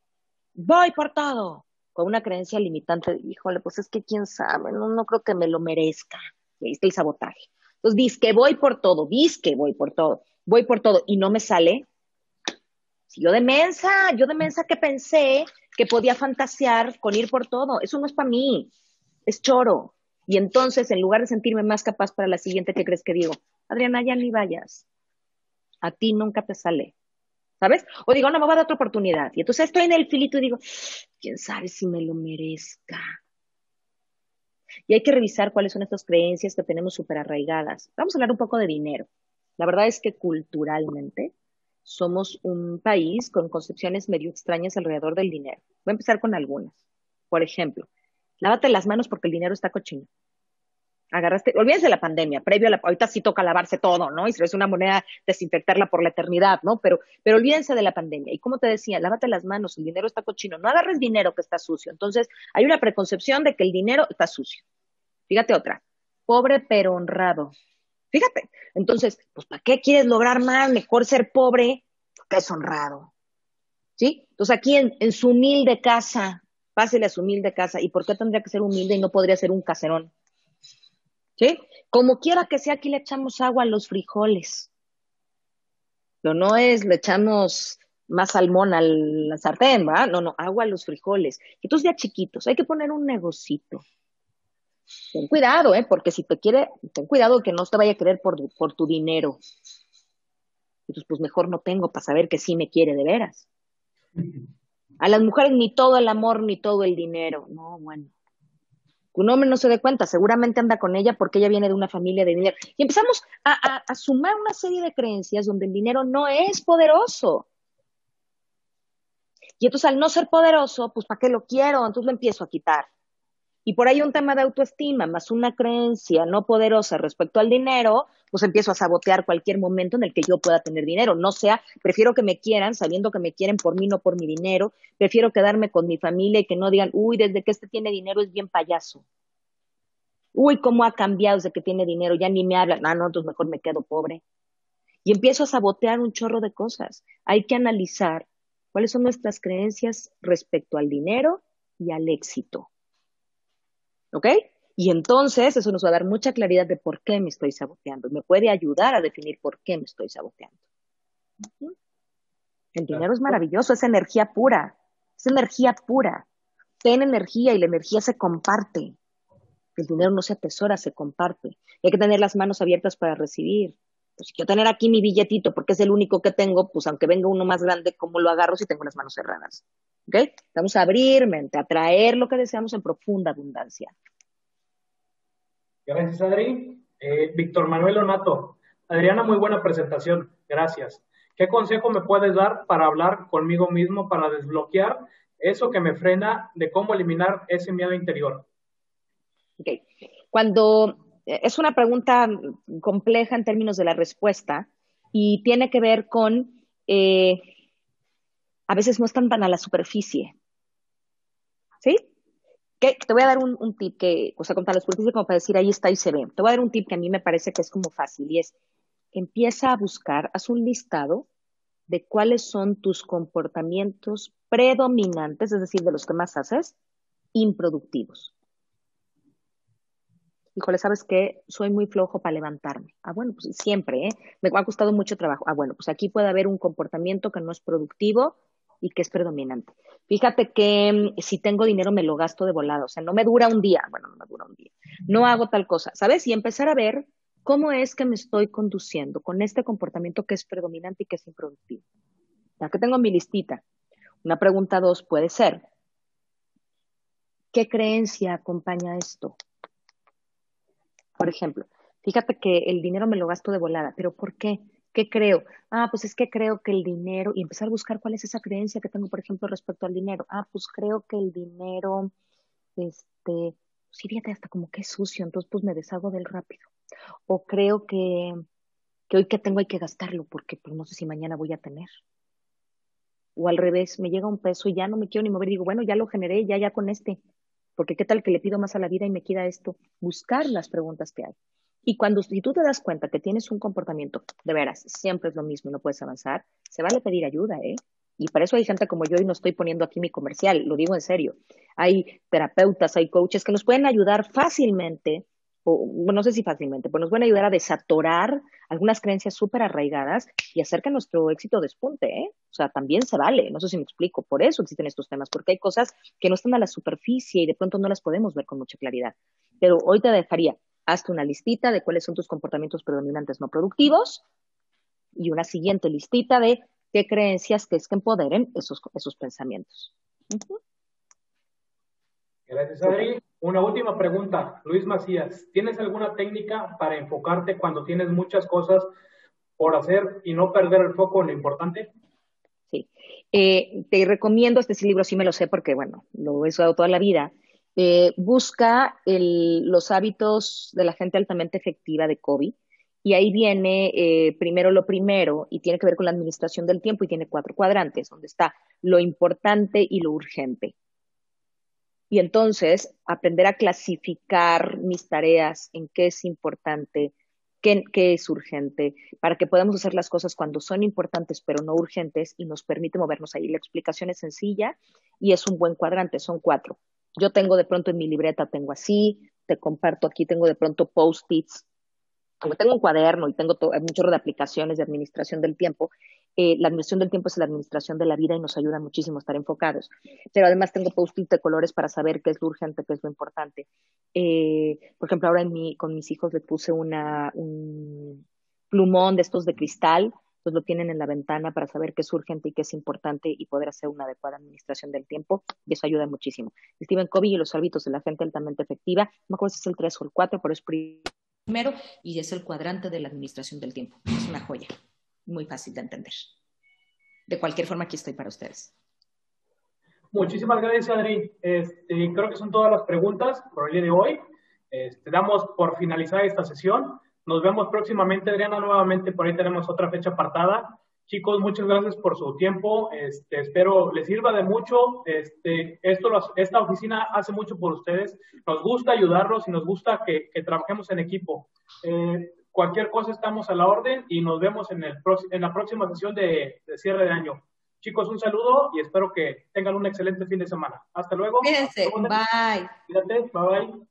voy por todo, con una creencia limitante, híjole, pues es que quién sabe, no, no creo que me lo merezca. Y ahí está el sabotaje. Entonces, dices que voy por todo, dices que voy por todo, voy por todo y no me sale. Yo de mensa, yo de mensa que pensé que podía fantasear con ir por todo, eso no es para mí, es choro. Y entonces, en lugar de sentirme más capaz para la siguiente, ¿qué crees que digo? Adriana, ya ni vayas. A ti nunca te sale. ¿Sabes? O digo, no, me voy a dar otra oportunidad. Y entonces estoy en el filito y digo, quién sabe si me lo merezca. Y hay que revisar cuáles son estas creencias que tenemos súper arraigadas. Vamos a hablar un poco de dinero. La verdad es que culturalmente somos un país con concepciones medio extrañas alrededor del dinero. Voy a empezar con algunas. Por ejemplo, lávate las manos porque el dinero está cochino. Agarraste, olvídense de la pandemia, previo a la, ahorita sí toca lavarse todo, ¿no? Y si es una moneda, desinfectarla por la eternidad, ¿no? Pero, pero olvídense de la pandemia. Y como te decía, lávate las manos, el dinero está cochino, no agarres dinero que está sucio. Entonces, hay una preconcepción de que el dinero está sucio. Fíjate otra, pobre pero honrado. Fíjate, entonces, pues, ¿para qué quieres lograr más? Mejor ser pobre que es honrado. ¿Sí? Entonces, aquí en, su humilde casa, pásele a su humilde casa. ¿Y por qué tendría que ser humilde y no podría ser un caserón? ¿Sí? Como quiera que sea, aquí le echamos agua a los frijoles. Pero no es, le echamos más salmón al sartén, ¿va? No, no, agua a los frijoles. Entonces ya chiquitos, hay que poner un negocito. Ten cuidado, ¿eh? Porque si te quiere, ten cuidado que no te vaya a querer por, por tu dinero. Entonces, pues mejor no tengo para saber que sí me quiere de veras. A las mujeres ni todo el amor ni todo el dinero. No, bueno un hombre no se dé cuenta, seguramente anda con ella porque ella viene de una familia de dinero. Y empezamos a, a, sumar una serie de creencias donde el dinero no es poderoso. Y entonces al no ser poderoso, pues ¿para qué lo quiero? Entonces lo empiezo a quitar. Y por ahí un tema de autoestima, más una creencia no poderosa respecto al dinero, pues empiezo a sabotear cualquier momento en el que yo pueda tener dinero. No sea, prefiero que me quieran sabiendo que me quieren por mí, no por mi dinero. Prefiero quedarme con mi familia y que no digan, uy, desde que este tiene dinero es bien payaso. Uy, cómo ha cambiado desde que tiene dinero, ya ni me hablan. Ah, no, entonces mejor me quedo pobre. Y empiezo a sabotear un chorro de cosas. Hay que analizar cuáles son nuestras creencias respecto al dinero y al éxito. ¿Ok? Y entonces eso nos va a dar mucha claridad de por qué me estoy saboteando. Me puede ayudar a definir por qué me estoy saboteando. El dinero es maravilloso, es energía pura. Es energía pura. Ten energía y la energía se comparte. El dinero no se atesora, se comparte. hay que tener las manos abiertas para recibir. Pues si quiero tener aquí mi billetito porque es el único que tengo, pues aunque venga uno más grande, ¿cómo lo agarro si tengo las manos cerradas? ¿Ok? Vamos a abrir mente, a traer lo que deseamos en profunda abundancia. Gracias, Adri. Eh, Víctor Manuel Onato. Adriana, muy buena presentación. Gracias. ¿Qué consejo me puedes dar para hablar conmigo mismo, para desbloquear eso que me frena de cómo eliminar ese miedo interior? Ok. Cuando eh, es una pregunta compleja en términos de la respuesta y tiene que ver con, eh, a veces no están tan a la superficie. ¿Sí? te voy a dar un, tip que, o sea, con la superficie como para decir ahí está y se ve. Te voy a dar un tip que a mí me parece que es como fácil y es, empieza a buscar, haz un listado de cuáles son tus comportamientos predominantes, es decir, de los que más haces, improductivos. Híjole, ¿sabes qué? Soy muy flojo para levantarme. Ah, bueno, pues siempre, ¿eh? Me ha costado mucho trabajo. Ah, bueno, pues aquí puede haber un comportamiento que no es productivo y que es predominante. Fíjate que mm, si tengo dinero me lo gasto de volado, o sea, no me dura un día, bueno, no me dura un día, no hago tal cosa, ¿sabes? Y empezar a ver cómo es que me estoy conduciendo con este comportamiento que es predominante y que es improductivo. Ya que tengo mi listita. Una pregunta dos puede ser, ¿qué creencia acompaña esto? Por ejemplo, fíjate que el dinero me lo gasto de volada, pero ¿por qué? ¿Qué creo? Ah, pues es que creo que el dinero, y empezar a buscar cuál es esa creencia que tengo, por ejemplo, respecto al dinero. Ah, pues creo que el dinero, este, sí, fíjate, hasta como que es sucio, entonces pues me deshago del rápido. O creo que, que hoy que tengo hay que gastarlo porque pues, no sé si mañana voy a tener. O al revés, me llega un peso y ya no me quiero ni mover. Digo, bueno, ya lo generé, ya, ya con este. Porque qué tal que le pido más a la vida y me queda esto. Buscar las preguntas que hay. Y cuando si tú te das cuenta que tienes un comportamiento, de veras, siempre es lo mismo y no puedes avanzar, se vale pedir ayuda, ¿eh? Y para eso hay gente como yo y no estoy poniendo aquí mi comercial, lo digo en serio. Hay terapeutas, hay coaches que nos pueden ayudar fácilmente o no sé si fácilmente, pero nos a ayudar a desatorar algunas creencias súper arraigadas y hacer que nuestro éxito despunte, ¿eh? O sea, también se vale, no sé si me explico, por eso existen estos temas, porque hay cosas que no están a la superficie y de pronto no las podemos ver con mucha claridad. Pero hoy te dejaría, hazte una listita de cuáles son tus comportamientos predominantes no productivos y una siguiente listita de qué creencias que es que empoderen esos, esos pensamientos. Gracias, Adri. Una última pregunta, Luis Macías. ¿Tienes alguna técnica para enfocarte cuando tienes muchas cosas por hacer y no perder el foco en lo importante? Sí. Eh, te recomiendo este libro, sí me lo sé porque, bueno, lo he usado toda la vida. Eh, busca los hábitos de la gente altamente efectiva de COVID. Y ahí viene eh, primero lo primero y tiene que ver con la administración del tiempo y tiene cuatro cuadrantes, donde está lo importante y lo urgente y entonces aprender a clasificar mis tareas en qué es importante, qué, es urgente, para que podamos hacer las cosas cuando son importantes pero no urgentes y nos permite movernos ahí. La explicación es sencilla y es un buen cuadrante, son cuatro. Yo tengo de pronto en mi libreta, tengo así, te comparto aquí, tengo de pronto post-its, como tengo un cuaderno y tengo muchos de aplicaciones de administración del tiempo, eh, la administración del tiempo es la administración de la vida y nos ayuda muchísimo a estar enfocados. Pero además tengo post-it de colores para saber qué es lo urgente, qué es lo importante. Eh, por ejemplo, ahora con mis hijos les puse una, un plumón de estos de cristal, pues lo tienen en la ventana para saber qué es urgente y qué es importante y poder hacer una adecuada administración del tiempo y eso ayuda muchísimo. Stephen Covey y los hábitos de la gente altamente efectiva, no me acuerdo si es el 3 o el 4, pero es primero y es el cuadrante de la administración del tiempo. Es una joya muy fácil de entender. De cualquier forma, aquí estoy para ustedes. Muchísimas gracias, Adri. Este, creo que son todas las preguntas por el día de hoy. Este, damos por finalizada esta sesión. Nos vemos próximamente, Adriana, nuevamente. Por ahí tenemos otra fecha apartada. Chicos, muchas gracias por su tiempo. Este, espero les sirva de mucho. Este, esto, esta oficina hace mucho por ustedes. Nos gusta ayudarlos y nos gusta que, trabajemos en equipo. Eh, Cualquier cosa estamos a la orden y nos vemos en, el, en la próxima sesión de, cierre de año. Chicos, un saludo y espero que tengan un excelente fin de semana. Hasta luego. Cuídense. Bye. Cuídate. Bye bye.